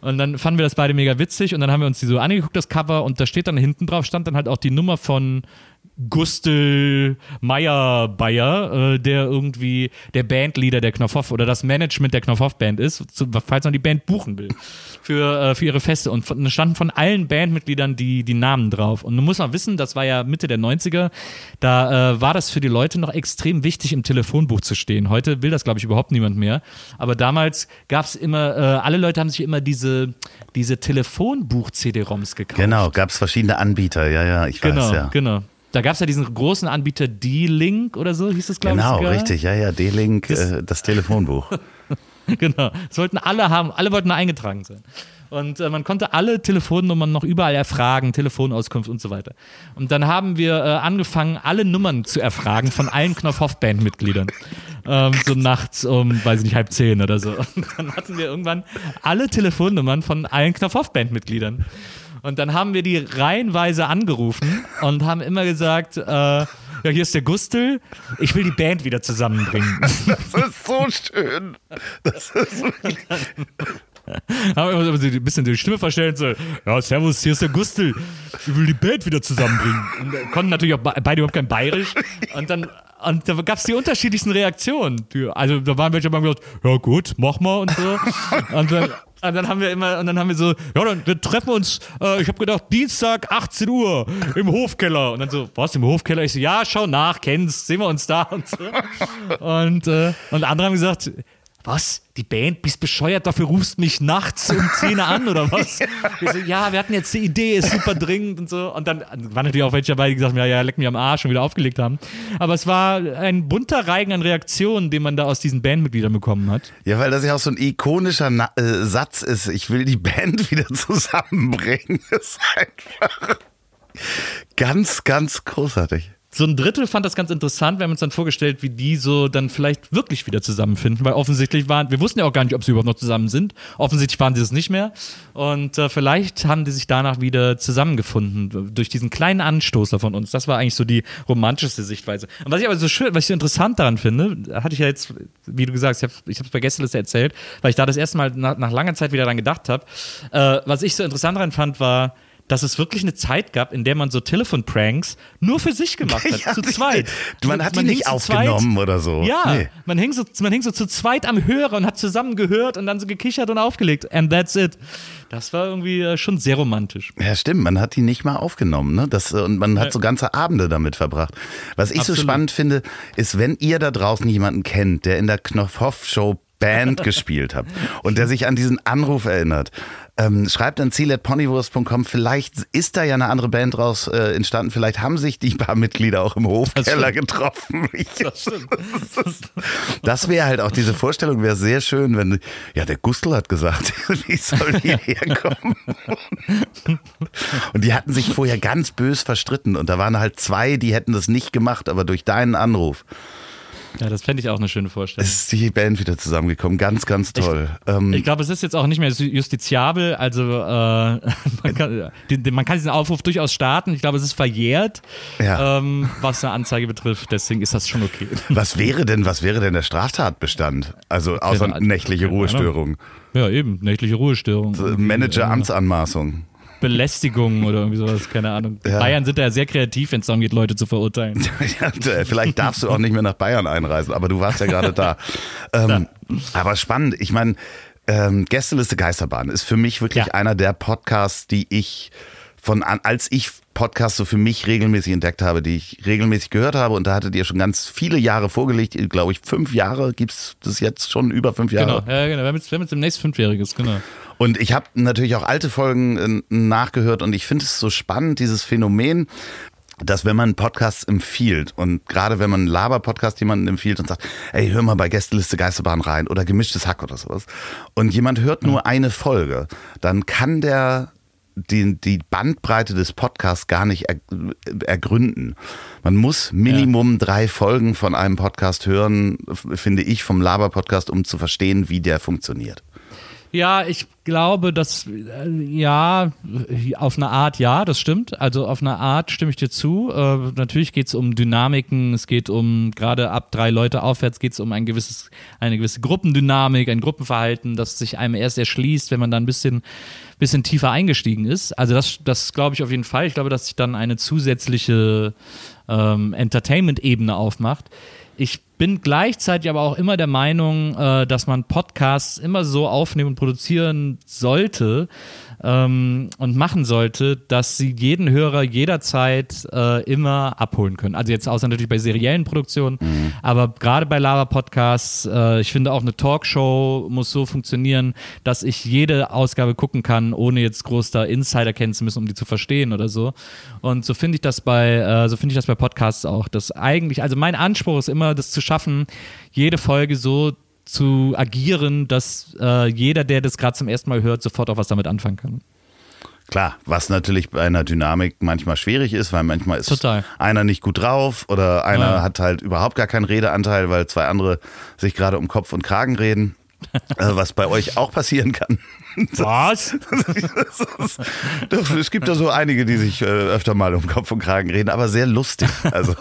Und dann fanden wir das beide mega witzig und dann haben wir uns die so angeguckt, das Cover, und da steht dann hinten drauf, stand dann halt auch die Nummer von Gustel Meyer Bayer, äh, der irgendwie der Bandleader der Knopfhoff oder das Management der Knopfhoff Band ist, falls man die Band buchen will für, äh, für ihre Feste. Und da standen von allen Bandmitgliedern die, die Namen drauf. Und du musst mal wissen, das war ja Mitte der 90er, da äh, war das für die Leute noch extrem wichtig, im Telefonbuch zu stehen. Heute will das, glaube ich, überhaupt niemand mehr. Aber damals gab es immer, äh, alle Leute haben sich immer diese, diese Telefonbuch-CD-ROMs gekauft. Genau, gab es verschiedene Anbieter, ja, ja, ich genau, weiß, ja. Genau, da gab es ja diesen großen Anbieter D-Link oder so, hieß es, glaube genau, ich. Genau, richtig, ja, ja, D-Link, das, äh, das Telefonbuch. genau, das wollten alle haben, alle wollten eingetragen sein. Und äh, man konnte alle Telefonnummern noch überall erfragen, Telefonauskunft und so weiter. Und dann haben wir äh, angefangen, alle Nummern zu erfragen von allen Knopfhoff-Band-Mitgliedern. ähm, so nachts um, weiß ich nicht, halb zehn oder so. Und dann hatten wir irgendwann alle Telefonnummern von allen Knopfhoff-Band-Mitgliedern. Und dann haben wir die reihenweise angerufen und haben immer gesagt, äh, ja, hier ist der Gustel, ich will die Band wieder zusammenbringen. Das ist so schön. Das ist wirklich haben so ein bisschen die Stimme verstellt, so, ja, servus, hier ist der Gustel, ich will die Band wieder zusammenbringen. Und konnten natürlich auch beide überhaupt kein Bayerisch. Und dann und da gab es die unterschiedlichsten Reaktionen. Also da waren welche, die haben gesagt, ja gut, mach mal und so. und, dann, und dann haben wir immer, und dann haben wir so, ja, dann wir treffen uns, äh, ich habe gedacht, Dienstag 18 Uhr im Hofkeller. Und dann so, was, im Hofkeller? Ich so, ja, schau nach, kennst, sehen wir uns da und so. Und, äh, und andere haben gesagt, was? Die Band, bist bescheuert, dafür rufst mich nachts um 10 Uhr an oder was? Wir so, ja, wir hatten jetzt die Idee, ist super dringend und so. Und dann waren natürlich auch welche dabei, die gesagt haben, ja, ja, leck mich am Arsch und wieder aufgelegt haben. Aber es war ein bunter Reigen an Reaktionen, den man da aus diesen Bandmitgliedern bekommen hat. Ja, weil das ja auch so ein ikonischer Na äh, Satz ist. Ich will die Band wieder zusammenbringen. Das ist einfach ganz, ganz großartig so ein Drittel fand das ganz interessant. Wir haben uns dann vorgestellt, wie die so dann vielleicht wirklich wieder zusammenfinden, weil offensichtlich waren, wir wussten ja auch gar nicht, ob sie überhaupt noch zusammen sind. Offensichtlich waren sie es nicht mehr. Und äh, vielleicht haben die sich danach wieder zusammengefunden durch diesen kleinen Anstoßer von uns. Das war eigentlich so die romantischste Sichtweise. Und was ich aber so schön, was ich so interessant daran finde, hatte ich ja jetzt, wie du gesagt hast, ich habe es bei Gästeliste erzählt, weil ich da das erste Mal nach, nach langer Zeit wieder dran gedacht habe. Äh, was ich so interessant daran fand, war, dass es wirklich eine Zeit gab, in der man so Telefonpranks nur für sich gemacht hat, ja, zu zweit. Man hat die nicht aufgenommen oder so. Ja, nee. man, hing so, man hing so zu zweit am Hörer und hat zusammen gehört und dann so gekichert und aufgelegt. And that's it. Das war irgendwie äh, schon sehr romantisch. Ja, stimmt. Man hat die nicht mal aufgenommen. Ne? Das, und man hat so ganze Abende damit verbracht. Was ich Absolut. so spannend finde, ist, wenn ihr da draußen jemanden kennt, der in der Knopfhoff-Show Band gespielt hat und der sich an diesen Anruf erinnert ähm, schreibt an ziel.ponywurst.com. Vielleicht ist da ja eine andere Band draus äh, entstanden. Vielleicht haben sich die paar Mitglieder auch im Hofkeller getroffen. Das. Das wäre halt auch diese Vorstellung, wäre sehr schön, wenn, ja, der Gustl hat gesagt, wie soll die herkommen? Und die hatten sich vorher ganz bös verstritten und da waren halt zwei, die hätten das nicht gemacht, aber durch deinen Anruf ja, das fände ich auch eine schöne Vorstellung. Es ist die Band wieder zusammengekommen, ganz, ganz toll. Ich, ähm, ich glaube, es ist jetzt auch nicht mehr justiziabel, also äh, man, kann, den, man, kann, diesen Aufruf durchaus starten. Ich glaube, es ist verjährt, ja. ähm, was eine Anzeige betrifft, deswegen ist das schon okay. Was wäre denn, was wäre denn der Straftatbestand? Also außer nächtliche Ruhestörung. Ja, eben, nächtliche Ruhestörung. Manager-Amtsanmaßung. Belästigung oder irgendwie sowas, keine Ahnung. Ja. Bayern sind da ja sehr kreativ, wenn es darum geht, Leute zu verurteilen. ja, vielleicht darfst du auch nicht mehr nach Bayern einreisen, aber du warst ja gerade da. ähm, aber spannend, ich meine, ähm, Gästeliste Geisterbahn ist für mich wirklich ja. einer der Podcasts, die ich von an, als ich Podcasts so für mich regelmäßig entdeckt habe, die ich regelmäßig gehört habe. Und da hattet ihr schon ganz viele Jahre vorgelegt. Glaube ich, fünf Jahre gibt es das jetzt schon über fünf Jahre. Genau, ja, genau. Wir haben jetzt, wir haben jetzt demnächst fünfjähriges, genau. Und ich habe natürlich auch alte Folgen äh, nachgehört und ich finde es so spannend, dieses Phänomen, dass wenn man Podcasts empfiehlt und gerade wenn man einen Laber-Podcast jemanden empfiehlt und sagt, ey, hör mal bei Gästeliste Geisterbahn rein oder gemischtes Hack oder sowas und jemand hört nur eine Folge, dann kann der die, die Bandbreite des Podcasts gar nicht er, ergründen. Man muss Minimum ja. drei Folgen von einem Podcast hören, finde ich, vom Laber-Podcast, um zu verstehen, wie der funktioniert. Ja, ich glaube, dass äh, ja, auf eine Art ja, das stimmt. Also auf eine Art stimme ich dir zu. Äh, natürlich geht es um Dynamiken, es geht um, gerade ab drei Leute aufwärts geht es um ein gewisses, eine gewisse Gruppendynamik, ein Gruppenverhalten, das sich einem erst erschließt, wenn man dann ein bisschen, bisschen tiefer eingestiegen ist. Also das, das glaube ich auf jeden Fall. Ich glaube, dass sich dann eine zusätzliche ähm, Entertainment-Ebene aufmacht. Ich bin gleichzeitig aber auch immer der Meinung, äh, dass man Podcasts immer so aufnehmen und produzieren sollte ähm, und machen sollte, dass sie jeden Hörer jederzeit äh, immer abholen können. Also jetzt außer natürlich bei seriellen Produktionen, mhm. aber gerade bei Lava Podcasts, äh, ich finde auch eine Talkshow muss so funktionieren, dass ich jede Ausgabe gucken kann, ohne jetzt groß da Insider kennen zu müssen, um die zu verstehen oder so. Und so finde ich das bei, äh, so finde ich das bei Podcasts auch. dass eigentlich, also mein Anspruch ist immer, das zu schaffen, jede Folge so zu agieren, dass äh, jeder, der das gerade zum ersten Mal hört, sofort auch was damit anfangen kann. Klar, was natürlich bei einer Dynamik manchmal schwierig ist, weil manchmal ist Total. einer nicht gut drauf oder einer ja. hat halt überhaupt gar keinen Redeanteil, weil zwei andere sich gerade um Kopf und Kragen reden. äh, was bei euch auch passieren kann. Was? Das, das, es gibt da so einige, die sich äh, öfter mal um Kopf und Kragen reden, aber sehr lustig. Also.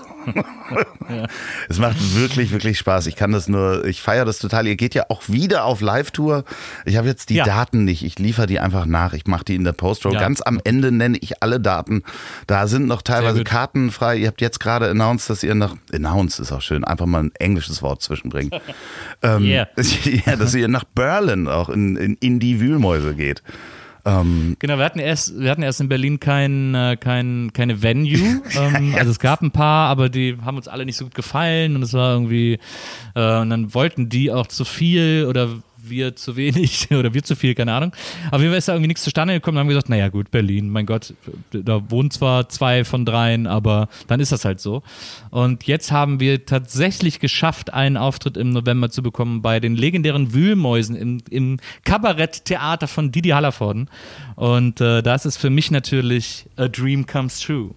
ja. Es macht wirklich, wirklich Spaß. Ich kann das nur, ich feiere das total. Ihr geht ja auch wieder auf Live-Tour. Ich habe jetzt die ja. Daten nicht. Ich liefere die einfach nach. Ich mache die in der Post-Row. Ja. Ganz am Ende nenne ich alle Daten. Da sind noch teilweise Karten frei. Ihr habt jetzt gerade announced, dass ihr nach, announced ist auch schön, einfach mal ein englisches Wort zwischenbringen. ähm, yeah. ja, dass ihr nach Berlin auch in, in, in die Wühlmäuse geht. Ähm, genau, wir hatten erst, wir hatten erst in Berlin kein, äh, kein, keine Venue. Ähm, also es gab ein paar, aber die haben uns alle nicht so gut gefallen und es war irgendwie, äh, und dann wollten die auch zu viel oder wir zu wenig oder wir zu viel, keine Ahnung. Aber wir ist da irgendwie nichts zustande gekommen und haben gesagt, naja gut, Berlin, mein Gott, da wohnen zwar zwei von dreien, aber dann ist das halt so. Und jetzt haben wir tatsächlich geschafft, einen Auftritt im November zu bekommen bei den legendären Wühlmäusen im, im Kabaretttheater von Didi Hallervorden. Und äh, das ist für mich natürlich a dream comes true.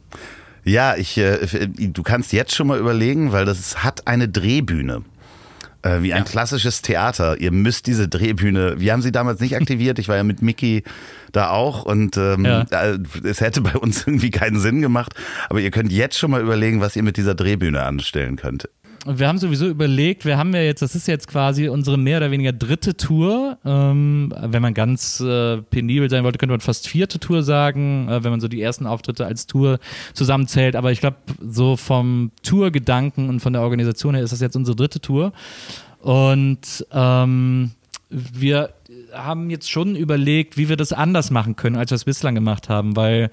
Ja, ich, äh, du kannst jetzt schon mal überlegen, weil das hat eine Drehbühne. Äh, wie ein ja. klassisches Theater. Ihr müsst diese Drehbühne, wir haben sie damals nicht aktiviert, ich war ja mit Mickey da auch und ähm, ja. Äh, es hätte bei uns irgendwie keinen Sinn gemacht, aber ihr könnt jetzt schon mal überlegen, was ihr mit dieser Drehbühne anstellen könnt. Wir haben sowieso überlegt, wir haben ja jetzt, das ist jetzt quasi unsere mehr oder weniger dritte Tour. Ähm, wenn man ganz äh, penibel sein wollte, könnte man fast vierte Tour sagen, äh, wenn man so die ersten Auftritte als Tour zusammenzählt. Aber ich glaube, so vom Tourgedanken und von der Organisation her ist das jetzt unsere dritte Tour. Und ähm, wir haben jetzt schon überlegt, wie wir das anders machen können, als wir es bislang gemacht haben, weil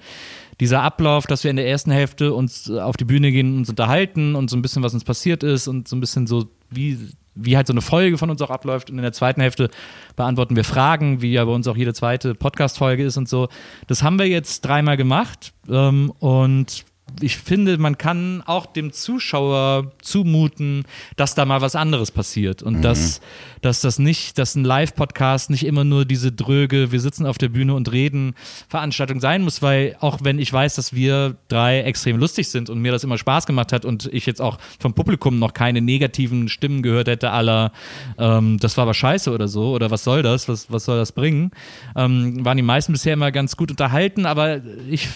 dieser Ablauf, dass wir in der ersten Hälfte uns auf die Bühne gehen, uns unterhalten und so ein bisschen, was uns passiert ist und so ein bisschen so, wie, wie halt so eine Folge von uns auch abläuft. Und in der zweiten Hälfte beantworten wir Fragen, wie ja bei uns auch jede zweite Podcast-Folge ist und so. Das haben wir jetzt dreimal gemacht ähm, und ich finde, man kann auch dem Zuschauer zumuten, dass da mal was anderes passiert und mhm. dass, dass das nicht, dass ein Live-Podcast nicht immer nur diese dröge, wir sitzen auf der Bühne und reden Veranstaltung sein muss, weil auch wenn ich weiß, dass wir drei extrem lustig sind und mir das immer Spaß gemacht hat und ich jetzt auch vom Publikum noch keine negativen Stimmen gehört hätte, aller, ähm, das war aber scheiße oder so oder was soll das, was, was soll das bringen, ähm, waren die meisten bisher immer ganz gut unterhalten, aber ich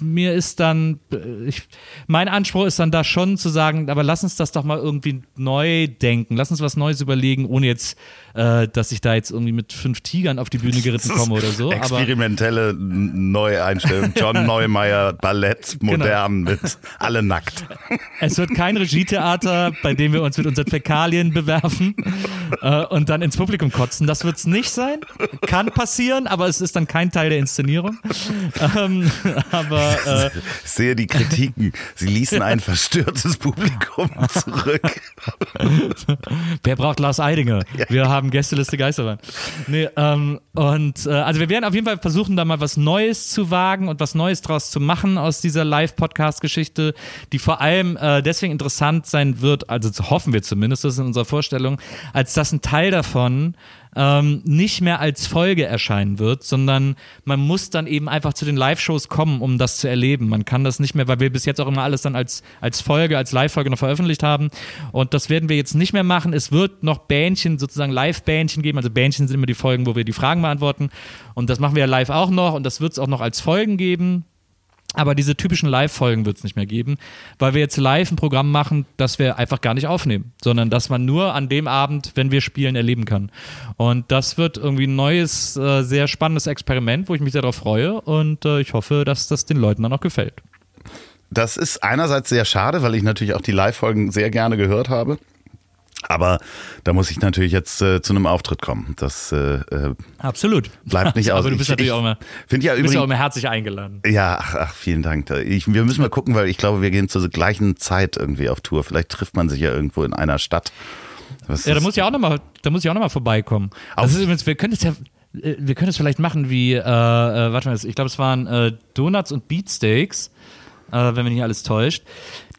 mir ist dann, ich, mein Anspruch ist dann da schon zu sagen, aber lass uns das doch mal irgendwie neu denken, lass uns was Neues überlegen, ohne jetzt, äh, dass ich da jetzt irgendwie mit fünf Tigern auf die Bühne geritten komme oder so. Experimentelle aber, Neueinstellung, John Neumeier, Ballett, genau. modern genau. mit alle nackt. Es wird kein Regietheater, bei dem wir uns mit unseren Fäkalien bewerfen äh, und dann ins Publikum kotzen. Das wird es nicht sein. Kann passieren, aber es ist dann kein Teil der Inszenierung. Ähm, aber. Äh, ich sehe die Kritiken. Sie ließen ein verstörtes Publikum zurück. Wer braucht Lars Eidinger? Wir haben Gästeliste Geisterbahn. Nee, ähm, und äh, also wir werden auf jeden Fall versuchen, da mal was Neues zu wagen und was Neues draus zu machen aus dieser Live-Podcast-Geschichte, die vor allem äh, deswegen interessant sein wird, also hoffen wir zumindest, das ist in unserer Vorstellung, als dass ein Teil davon ähm, nicht mehr als Folge erscheinen wird, sondern man muss dann eben einfach zu den Live-Shows kommen, um das zu erleben. Man kann das nicht mehr, weil wir bis jetzt auch immer alles dann als, als Folge, als Live-Folge noch veröffentlicht haben. Und das werden wir jetzt nicht mehr machen. Es wird noch Bähnchen, sozusagen Live-Bähnchen geben. Also Bähnchen sind immer die Folgen, wo wir die Fragen beantworten. Und das machen wir ja live auch noch. Und das wird es auch noch als Folgen geben. Aber diese typischen Live-Folgen wird es nicht mehr geben, weil wir jetzt live ein Programm machen, das wir einfach gar nicht aufnehmen, sondern das man nur an dem Abend, wenn wir spielen, erleben kann. Und das wird irgendwie ein neues, äh, sehr spannendes Experiment, wo ich mich sehr darauf freue und äh, ich hoffe, dass das den Leuten dann auch gefällt. Das ist einerseits sehr schade, weil ich natürlich auch die Live-Folgen sehr gerne gehört habe. Aber da muss ich natürlich jetzt äh, zu einem Auftritt kommen. Das äh, äh absolut bleibt nicht aus. Aber du bist ich, natürlich auch immer, ja übrigens, ja auch immer herzlich eingeladen. Ja, ach, ach vielen Dank. Ich, wir müssen mal gucken, weil ich glaube, wir gehen zur gleichen Zeit irgendwie auf Tour. Vielleicht trifft man sich ja irgendwo in einer Stadt. Was ja, da muss ich auch noch mal, da muss ich auch noch mal vorbeikommen. Also übrigens, wir können es ja äh, wir können es vielleicht machen wie, äh, äh, warte mal, ich glaube, es waren Donuts und Beatsteaks, wenn mich nicht alles täuscht.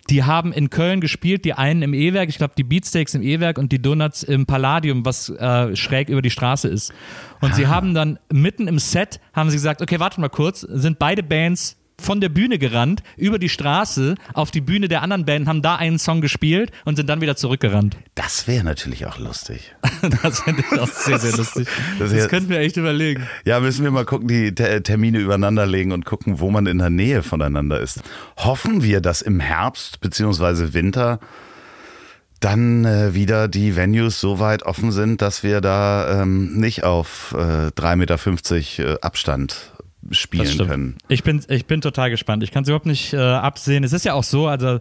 Die haben in Köln gespielt, die einen im E-Werk, ich glaube die Beatsteaks im E-Werk und die Donuts im Palladium, was äh, schräg über die Straße ist. Und ah. sie haben dann mitten im Set, haben sie gesagt, okay, warte mal kurz, sind beide Bands von der Bühne gerannt, über die Straße auf die Bühne der anderen Band, haben da einen Song gespielt und sind dann wieder zurückgerannt. Das wäre natürlich auch lustig. das finde ich auch sehr, sehr lustig. Das, das könnten wir echt überlegen. Ja, müssen wir mal gucken, die Termine übereinander legen und gucken, wo man in der Nähe voneinander ist. Hoffen wir, dass im Herbst bzw. Winter dann äh, wieder die Venues so weit offen sind, dass wir da ähm, nicht auf äh, 3,50 Meter äh, Abstand spielen können. Ich bin, ich bin total gespannt. Ich kann es überhaupt nicht äh, absehen. Es ist ja auch so, also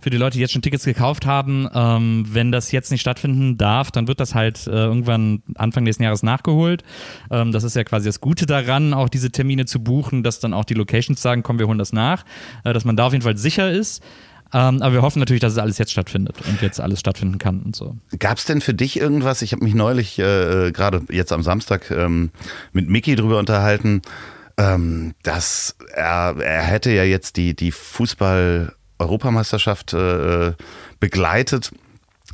für die Leute, die jetzt schon Tickets gekauft haben, ähm, wenn das jetzt nicht stattfinden darf, dann wird das halt äh, irgendwann Anfang nächsten Jahres nachgeholt. Ähm, das ist ja quasi das Gute daran, auch diese Termine zu buchen, dass dann auch die Locations sagen, komm, wir holen das nach, äh, dass man da auf jeden Fall sicher ist. Ähm, aber wir hoffen natürlich, dass es alles jetzt stattfindet und jetzt alles stattfinden kann und so. Gab es denn für dich irgendwas? Ich habe mich neulich, äh, gerade jetzt am Samstag, ähm, mit Mickey drüber unterhalten, ähm, dass er, er hätte ja jetzt die, die Fußball-Europameisterschaft äh, begleitet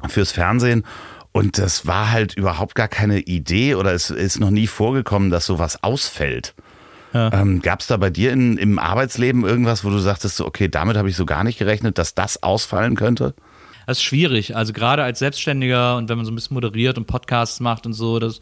fürs Fernsehen. Und das war halt überhaupt gar keine Idee oder es ist noch nie vorgekommen, dass sowas ausfällt. Ja. Ähm, Gab es da bei dir in, im Arbeitsleben irgendwas, wo du sagtest, so, okay, damit habe ich so gar nicht gerechnet, dass das ausfallen könnte? Das ist schwierig. Also gerade als Selbstständiger und wenn man so ein bisschen moderiert und Podcasts macht und so, das,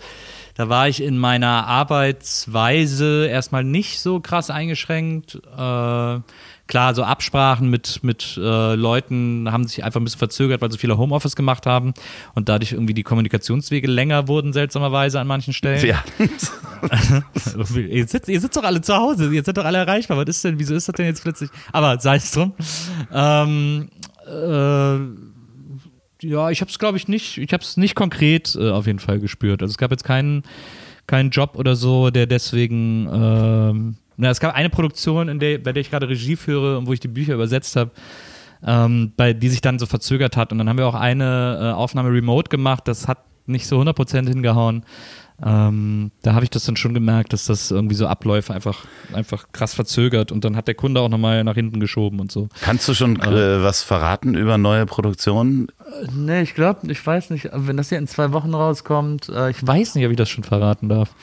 da war ich in meiner Arbeitsweise erstmal nicht so krass eingeschränkt. Äh, klar, so Absprachen mit, mit äh, Leuten haben sich einfach ein bisschen verzögert, weil so viele Homeoffice gemacht haben und dadurch irgendwie die Kommunikationswege länger wurden, seltsamerweise an manchen Stellen. Ja. ihr, sitzt, ihr sitzt doch alle zu Hause, ihr seid doch alle erreichbar. Was ist denn, wieso ist das denn jetzt plötzlich? Aber sei es drum. Ähm, äh, ja, ich habe es, glaube ich, nicht, ich habe es nicht konkret äh, auf jeden Fall gespürt. Also es gab jetzt keinen, keinen Job oder so, der deswegen ähm, na, es gab eine Produktion, in der, bei der ich gerade Regie führe und wo ich die Bücher übersetzt habe, ähm, bei die sich dann so verzögert hat. Und dann haben wir auch eine äh, Aufnahme remote gemacht. Das hat nicht so 100% hingehauen. Ähm, da habe ich das dann schon gemerkt, dass das irgendwie so Abläufe einfach, einfach krass verzögert und dann hat der Kunde auch nochmal nach hinten geschoben und so. Kannst du schon äh, was verraten über neue Produktionen? Äh, nee, ich glaube, ich weiß nicht, wenn das hier in zwei Wochen rauskommt, äh, ich weiß nicht, ob ich das schon verraten darf.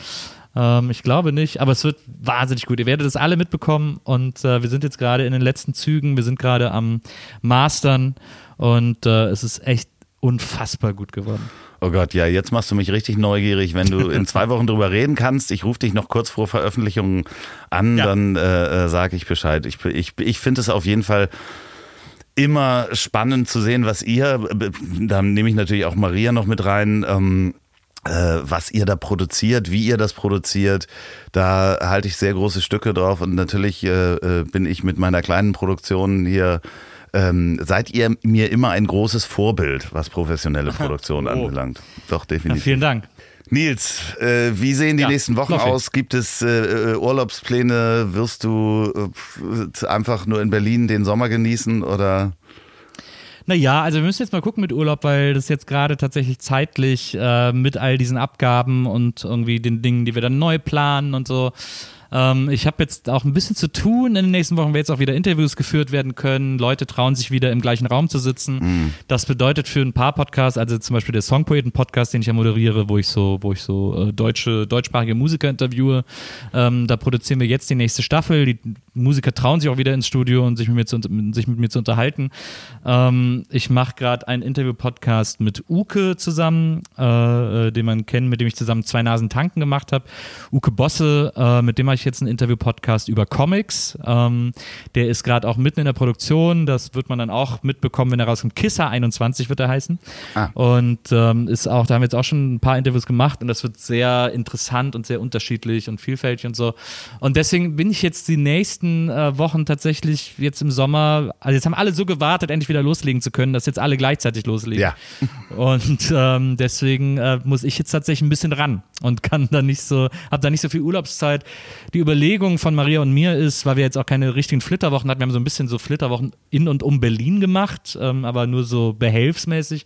Ähm, ich glaube nicht, aber es wird wahnsinnig gut. Ihr werdet das alle mitbekommen und äh, wir sind jetzt gerade in den letzten Zügen. Wir sind gerade am Mastern und äh, es ist echt unfassbar gut geworden. Oh Gott, ja, jetzt machst du mich richtig neugierig. Wenn du in zwei Wochen drüber reden kannst, ich rufe dich noch kurz vor Veröffentlichung an, ja. dann äh, äh sage ich Bescheid. Ich, ich, ich finde es auf jeden Fall immer spannend zu sehen, was ihr, da nehme ich natürlich auch Maria noch mit rein, ähm, äh, was ihr da produziert, wie ihr das produziert. Da halte ich sehr große Stücke drauf und natürlich äh, äh, bin ich mit meiner kleinen Produktion hier. Ähm, seid ihr mir immer ein großes Vorbild, was professionelle Produktion oh. anbelangt? Doch, definitiv. Ja, vielen Dank. Nils, äh, wie sehen die ja, nächsten Wochen aus? Gibt es äh, Urlaubspläne? Wirst du äh, einfach nur in Berlin den Sommer genießen oder? Naja, also wir müssen jetzt mal gucken mit Urlaub, weil das jetzt gerade tatsächlich zeitlich äh, mit all diesen Abgaben und irgendwie den Dingen, die wir dann neu planen und so, ähm, ich habe jetzt auch ein bisschen zu tun in den nächsten Wochen, weil jetzt auch wieder Interviews geführt werden können. Leute trauen sich wieder im gleichen Raum zu sitzen. Mhm. Das bedeutet für ein paar Podcasts, also zum Beispiel der Songpoeten-Podcast, den ich ja moderiere, wo ich so, wo ich so äh, deutsche, deutschsprachige Musiker interviewe, ähm, da produzieren wir jetzt die nächste Staffel. Die Musiker trauen sich auch wieder ins Studio und sich mit mir zu, sich mit mir zu unterhalten. Ähm, ich mache gerade einen Interview-Podcast mit Uke zusammen, äh, äh, den man kennt, mit dem ich zusammen zwei Nasen tanken gemacht habe. Uke Bosse, äh, mit dem ich jetzt einen Interview-Podcast über Comics. Ähm, der ist gerade auch mitten in der Produktion. Das wird man dann auch mitbekommen, wenn er rauskommt. Kisser 21 wird er heißen. Ah. Und ähm, ist auch, da haben wir jetzt auch schon ein paar Interviews gemacht und das wird sehr interessant und sehr unterschiedlich und vielfältig und so. Und deswegen bin ich jetzt die nächsten äh, Wochen tatsächlich jetzt im Sommer, also jetzt haben alle so gewartet, endlich wieder loslegen zu können, dass jetzt alle gleichzeitig loslegen. Ja. Und ähm, deswegen äh, muss ich jetzt tatsächlich ein bisschen ran und kann da nicht so, habe da nicht so viel Urlaubszeit die Überlegung von Maria und mir ist, weil wir jetzt auch keine richtigen Flitterwochen hatten, wir haben so ein bisschen so Flitterwochen in und um Berlin gemacht, ähm, aber nur so behelfsmäßig.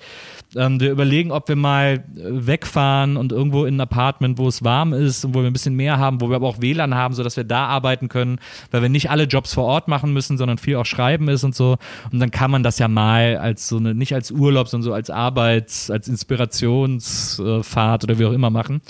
Ähm, wir überlegen, ob wir mal äh, wegfahren und irgendwo in ein Apartment, wo es warm ist und wo wir ein bisschen mehr haben, wo wir aber auch WLAN haben, sodass wir da arbeiten können, weil wir nicht alle Jobs vor Ort machen müssen, sondern viel auch schreiben ist und so. Und dann kann man das ja mal als so eine, nicht als Urlaub, sondern so als Arbeits-, als Inspirationsfahrt oder wie auch immer machen.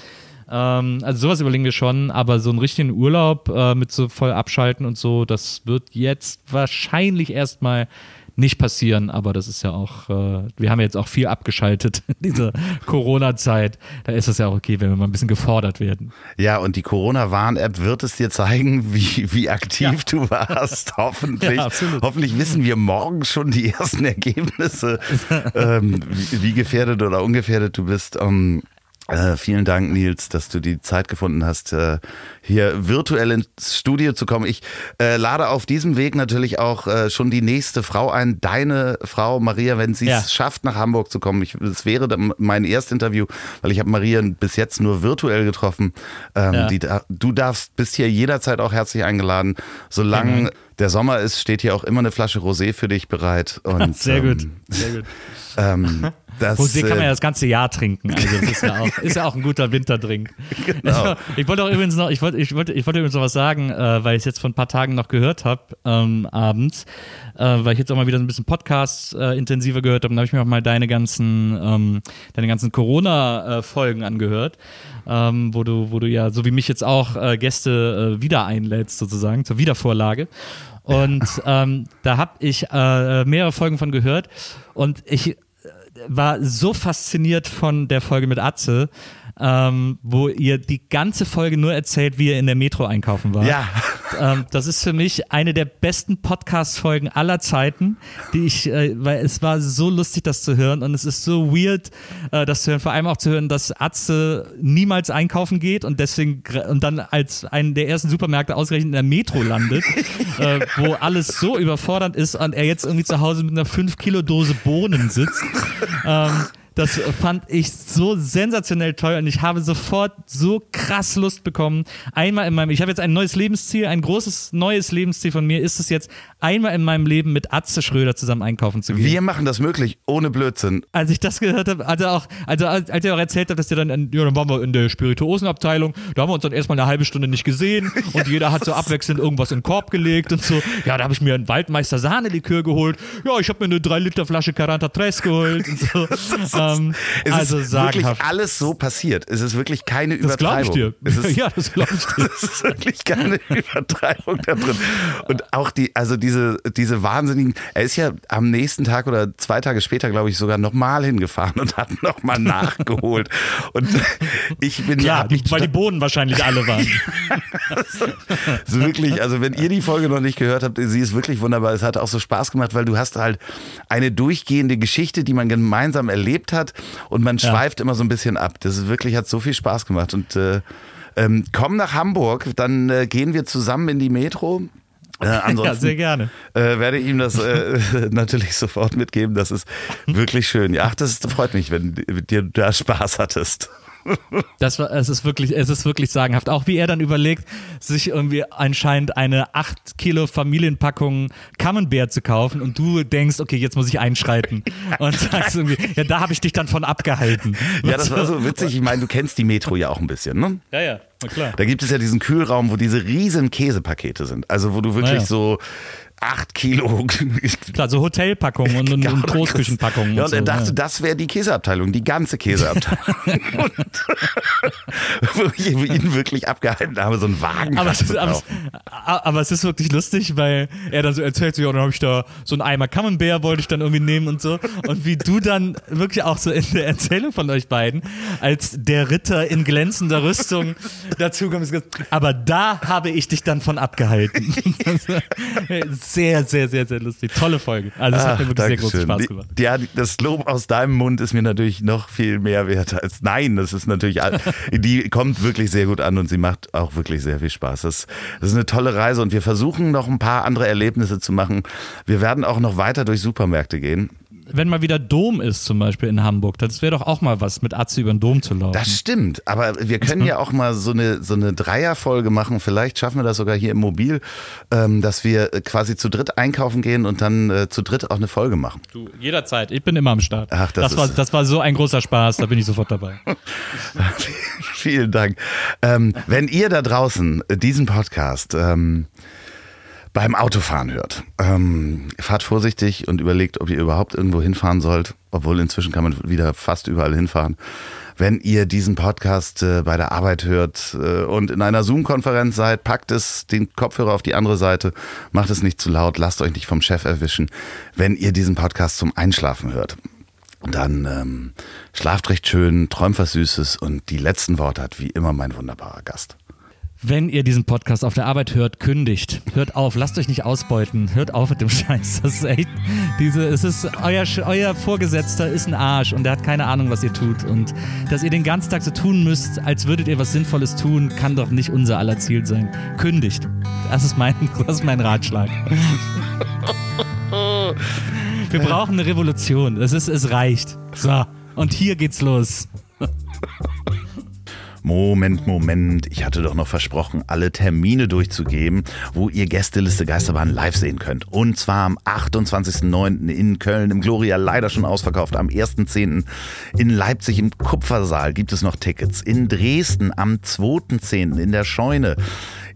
Ähm, also sowas überlegen wir schon, aber so einen richtigen Urlaub äh, mit so voll abschalten und so, das wird jetzt wahrscheinlich erstmal nicht passieren, aber das ist ja auch, äh, wir haben jetzt auch viel abgeschaltet in dieser Corona-Zeit. Da ist es ja auch okay, wenn wir mal ein bisschen gefordert werden. Ja, und die Corona-Warn-App wird es dir zeigen, wie, wie aktiv ja. du warst. Hoffentlich. Ja, hoffentlich wissen wir morgen schon die ersten Ergebnisse, ähm, wie, wie, gefährdet oder ungefährdet du bist. Um, äh, vielen Dank, Nils, dass du die Zeit gefunden hast, äh, hier virtuell ins Studio zu kommen. Ich äh, lade auf diesem Weg natürlich auch äh, schon die nächste Frau ein, deine Frau Maria, wenn sie es ja. schafft, nach Hamburg zu kommen. Es wäre mein Erstinterview, weil ich habe Maria bis jetzt nur virtuell getroffen. Ähm, ja. die, du darfst, bist hier jederzeit auch herzlich eingeladen, solange mhm. der Sommer ist, steht hier auch immer eine Flasche Rosé für dich bereit. Und, Sehr ähm, gut. Sehr gut. Ähm, das, Rosé kann man ja das ganze Jahr trinken. Also das ist ja auch, ist ja auch ein guter Winterdrink. Genau. Ich wollte auch übrigens noch, ich wollte, ich wollte, ich wollte übrigens noch was sagen, äh, weil ich es jetzt vor ein paar Tagen noch gehört habe, ähm, abends, äh, weil ich jetzt auch mal wieder so ein bisschen Podcast äh, intensiver gehört habe. Da habe ich mir auch mal deine ganzen, ähm, deine ganzen Corona-Folgen angehört, ähm, wo du, wo du ja, so wie mich jetzt auch äh, Gäste äh, wieder einlädst, sozusagen, zur Wiedervorlage. Und ähm, da habe ich äh, mehrere Folgen von gehört. Und ich war so fasziniert von der Folge mit Atze, ähm, wo ihr die ganze Folge nur erzählt, wie ihr in der Metro einkaufen war. Ja. Ähm, das ist für mich eine der besten Podcast-Folgen aller Zeiten, die ich, äh, weil es war so lustig, das zu hören und es ist so weird, äh, das zu hören. Vor allem auch zu hören, dass Atze niemals einkaufen geht und deswegen und dann als einen der ersten Supermärkte ausgerechnet in der Metro landet, äh, wo alles so überfordernd ist und er jetzt irgendwie zu Hause mit einer 5-Kilo-Dose Bohnen sitzt. Ähm, das fand ich so sensationell toll und ich habe sofort so krass Lust bekommen. Einmal in meinem, ich habe jetzt ein neues Lebensziel, ein großes neues Lebensziel von mir ist es jetzt, einmal in meinem Leben mit Atze Schröder zusammen einkaufen zu gehen. Wir machen das möglich, ohne Blödsinn. Als ich das gehört habe, also auch, also als, ihr auch erzählt habt, dass ihr dann, in, ja, dann waren wir in der Spirituosenabteilung, da haben wir uns dann erstmal eine halbe Stunde nicht gesehen und jeder hat so abwechselnd irgendwas in den Korb gelegt und so. Ja, da habe ich mir einen Waldmeister Sahnelikör geholt. Ja, ich habe mir eine 3 Liter Flasche Caranta Tres geholt und so. Ähm, es also ist wirklich alles so passiert. Es ist wirklich keine das Übertreibung. Das ich dir. ja, das glaube ich dir. Es ist wirklich keine Übertreibung da drin. Und auch die, also diese, diese wahnsinnigen, er ist ja am nächsten Tag oder zwei Tage später, glaube ich, sogar nochmal hingefahren und hat nochmal nachgeholt. Und ich bin Klar, ja. Weil die Bohnen wahrscheinlich alle waren. so wirklich, also wenn ihr die Folge noch nicht gehört habt, sie ist wirklich wunderbar. Es hat auch so Spaß gemacht, weil du hast halt eine durchgehende Geschichte, die man gemeinsam erlebt hat und man ja. schweift immer so ein bisschen ab. Das ist wirklich, hat so viel Spaß gemacht. Und äh, ähm, komm nach Hamburg, dann äh, gehen wir zusammen in die Metro. Äh, ansonsten ja, sehr gerne. Äh, werde ich ihm das äh, natürlich sofort mitgeben. Das ist wirklich schön. Ja, ach, das freut mich, wenn dir da Spaß hattest. Das war, es ist wirklich, es ist wirklich sagenhaft. Auch wie er dann überlegt, sich irgendwie anscheinend eine 8 Kilo Familienpackung Camembert zu kaufen und du denkst, okay, jetzt muss ich einschreiten. Und sagst irgendwie, ja, da habe ich dich dann von abgehalten. Ja, das war so witzig. Ich meine, du kennst die Metro ja auch ein bisschen, ne? Ja, ja, na klar. Da gibt es ja diesen Kühlraum, wo diese riesen Käsepakete sind. Also wo du wirklich ja. so acht Kilo. Klar, so Hotelpackungen und, und, und Großküchenpackungen. Ja, und, und er dachte, ja. das wäre die Käseabteilung, die ganze Käseabteilung. und wo ich ihn wirklich abgehalten habe, so einen Wagen aber es, ist, aber, es, aber es ist wirklich lustig, weil er dann so erzählt, so, ja, dann habe ich da so einen Eimer Camembert, wollte ich dann irgendwie nehmen und so. Und wie du dann wirklich auch so in der Erzählung von euch beiden, als der Ritter in glänzender Rüstung dazu kommst, aber da habe ich dich dann von abgehalten sehr, sehr, sehr, sehr lustig. Tolle Folge. Also es hat mir wirklich sehr großen Spaß gemacht. Ja, das Lob aus deinem Mund ist mir natürlich noch viel mehr wert als nein. Das ist natürlich, die kommt wirklich sehr gut an und sie macht auch wirklich sehr viel Spaß. Das, das ist eine tolle Reise und wir versuchen noch ein paar andere Erlebnisse zu machen. Wir werden auch noch weiter durch Supermärkte gehen wenn mal wieder Dom ist, zum Beispiel in Hamburg, das wäre doch auch mal was, mit Atze über den Dom zu laufen. Das stimmt, aber wir können ja auch mal so eine, so eine Dreierfolge machen. Vielleicht schaffen wir das sogar hier im Mobil, ähm, dass wir quasi zu dritt einkaufen gehen und dann äh, zu dritt auch eine Folge machen. Du, jederzeit. Ich bin immer am Start. Ach, das, das war, das war so ein großer Spaß, da bin ich sofort dabei. Vielen Dank. Ähm, wenn ihr da draußen diesen Podcast ähm, beim Autofahren hört. Ähm, fahrt vorsichtig und überlegt, ob ihr überhaupt irgendwo hinfahren sollt, obwohl inzwischen kann man wieder fast überall hinfahren. Wenn ihr diesen Podcast äh, bei der Arbeit hört äh, und in einer Zoom-Konferenz seid, packt es den Kopfhörer auf die andere Seite, macht es nicht zu laut, lasst euch nicht vom Chef erwischen. Wenn ihr diesen Podcast zum Einschlafen hört, dann ähm, schlaft recht schön, träumt was Süßes und die letzten Worte hat wie immer mein wunderbarer Gast. Wenn ihr diesen Podcast auf der Arbeit hört, kündigt. Hört auf, lasst euch nicht ausbeuten. Hört auf mit dem Scheiß. Das ist echt, diese, es ist, euer, euer Vorgesetzter ist ein Arsch und der hat keine Ahnung, was ihr tut. Und dass ihr den ganzen Tag so tun müsst, als würdet ihr was Sinnvolles tun, kann doch nicht unser aller Ziel sein. Kündigt. Das ist mein, das ist mein Ratschlag. Wir brauchen eine Revolution. Es, ist, es reicht. So, und hier geht's los. Moment, Moment, ich hatte doch noch versprochen, alle Termine durchzugeben, wo ihr Gästeliste Geisterbahn live sehen könnt. Und zwar am 28.09. in Köln im Gloria, leider schon ausverkauft. Am 1.10. in Leipzig im Kupfersaal gibt es noch Tickets. In Dresden am 2.10. in der Scheune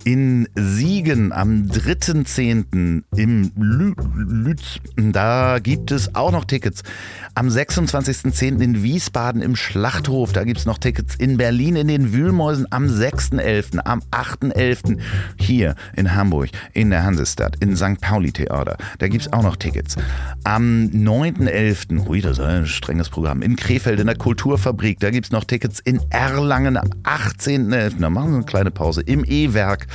in Siegen am 3.10. im Lütz, da gibt es auch noch Tickets. Am 26.10. in Wiesbaden im Schlachthof, da gibt es noch Tickets. In Berlin in den Wühlmäusen am 6.11., am 8.11. hier in Hamburg, in der Hansestadt, in St. Pauli Theater, da gibt es auch noch Tickets. Am 9.11., ui, das ist ein strenges Programm, in Krefeld in der Kulturfabrik, da gibt es noch Tickets. In Erlangen am 18.11., da machen wir eine kleine Pause, im E-Werk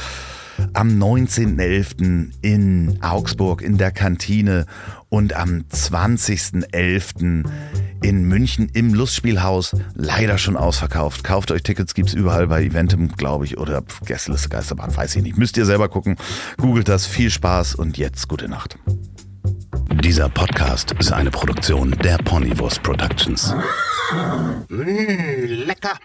am 19.11. in Augsburg in der Kantine und am 20.11. in München im Lustspielhaus. Leider schon ausverkauft. Kauft euch Tickets, gibt es überall bei Eventim, glaube ich, oder Gästeliste Geisterbahn, weiß ich nicht. Müsst ihr selber gucken. Googelt das. Viel Spaß und jetzt gute Nacht. Dieser Podcast ist eine Produktion der Ponywurst Productions. Mmh, lecker.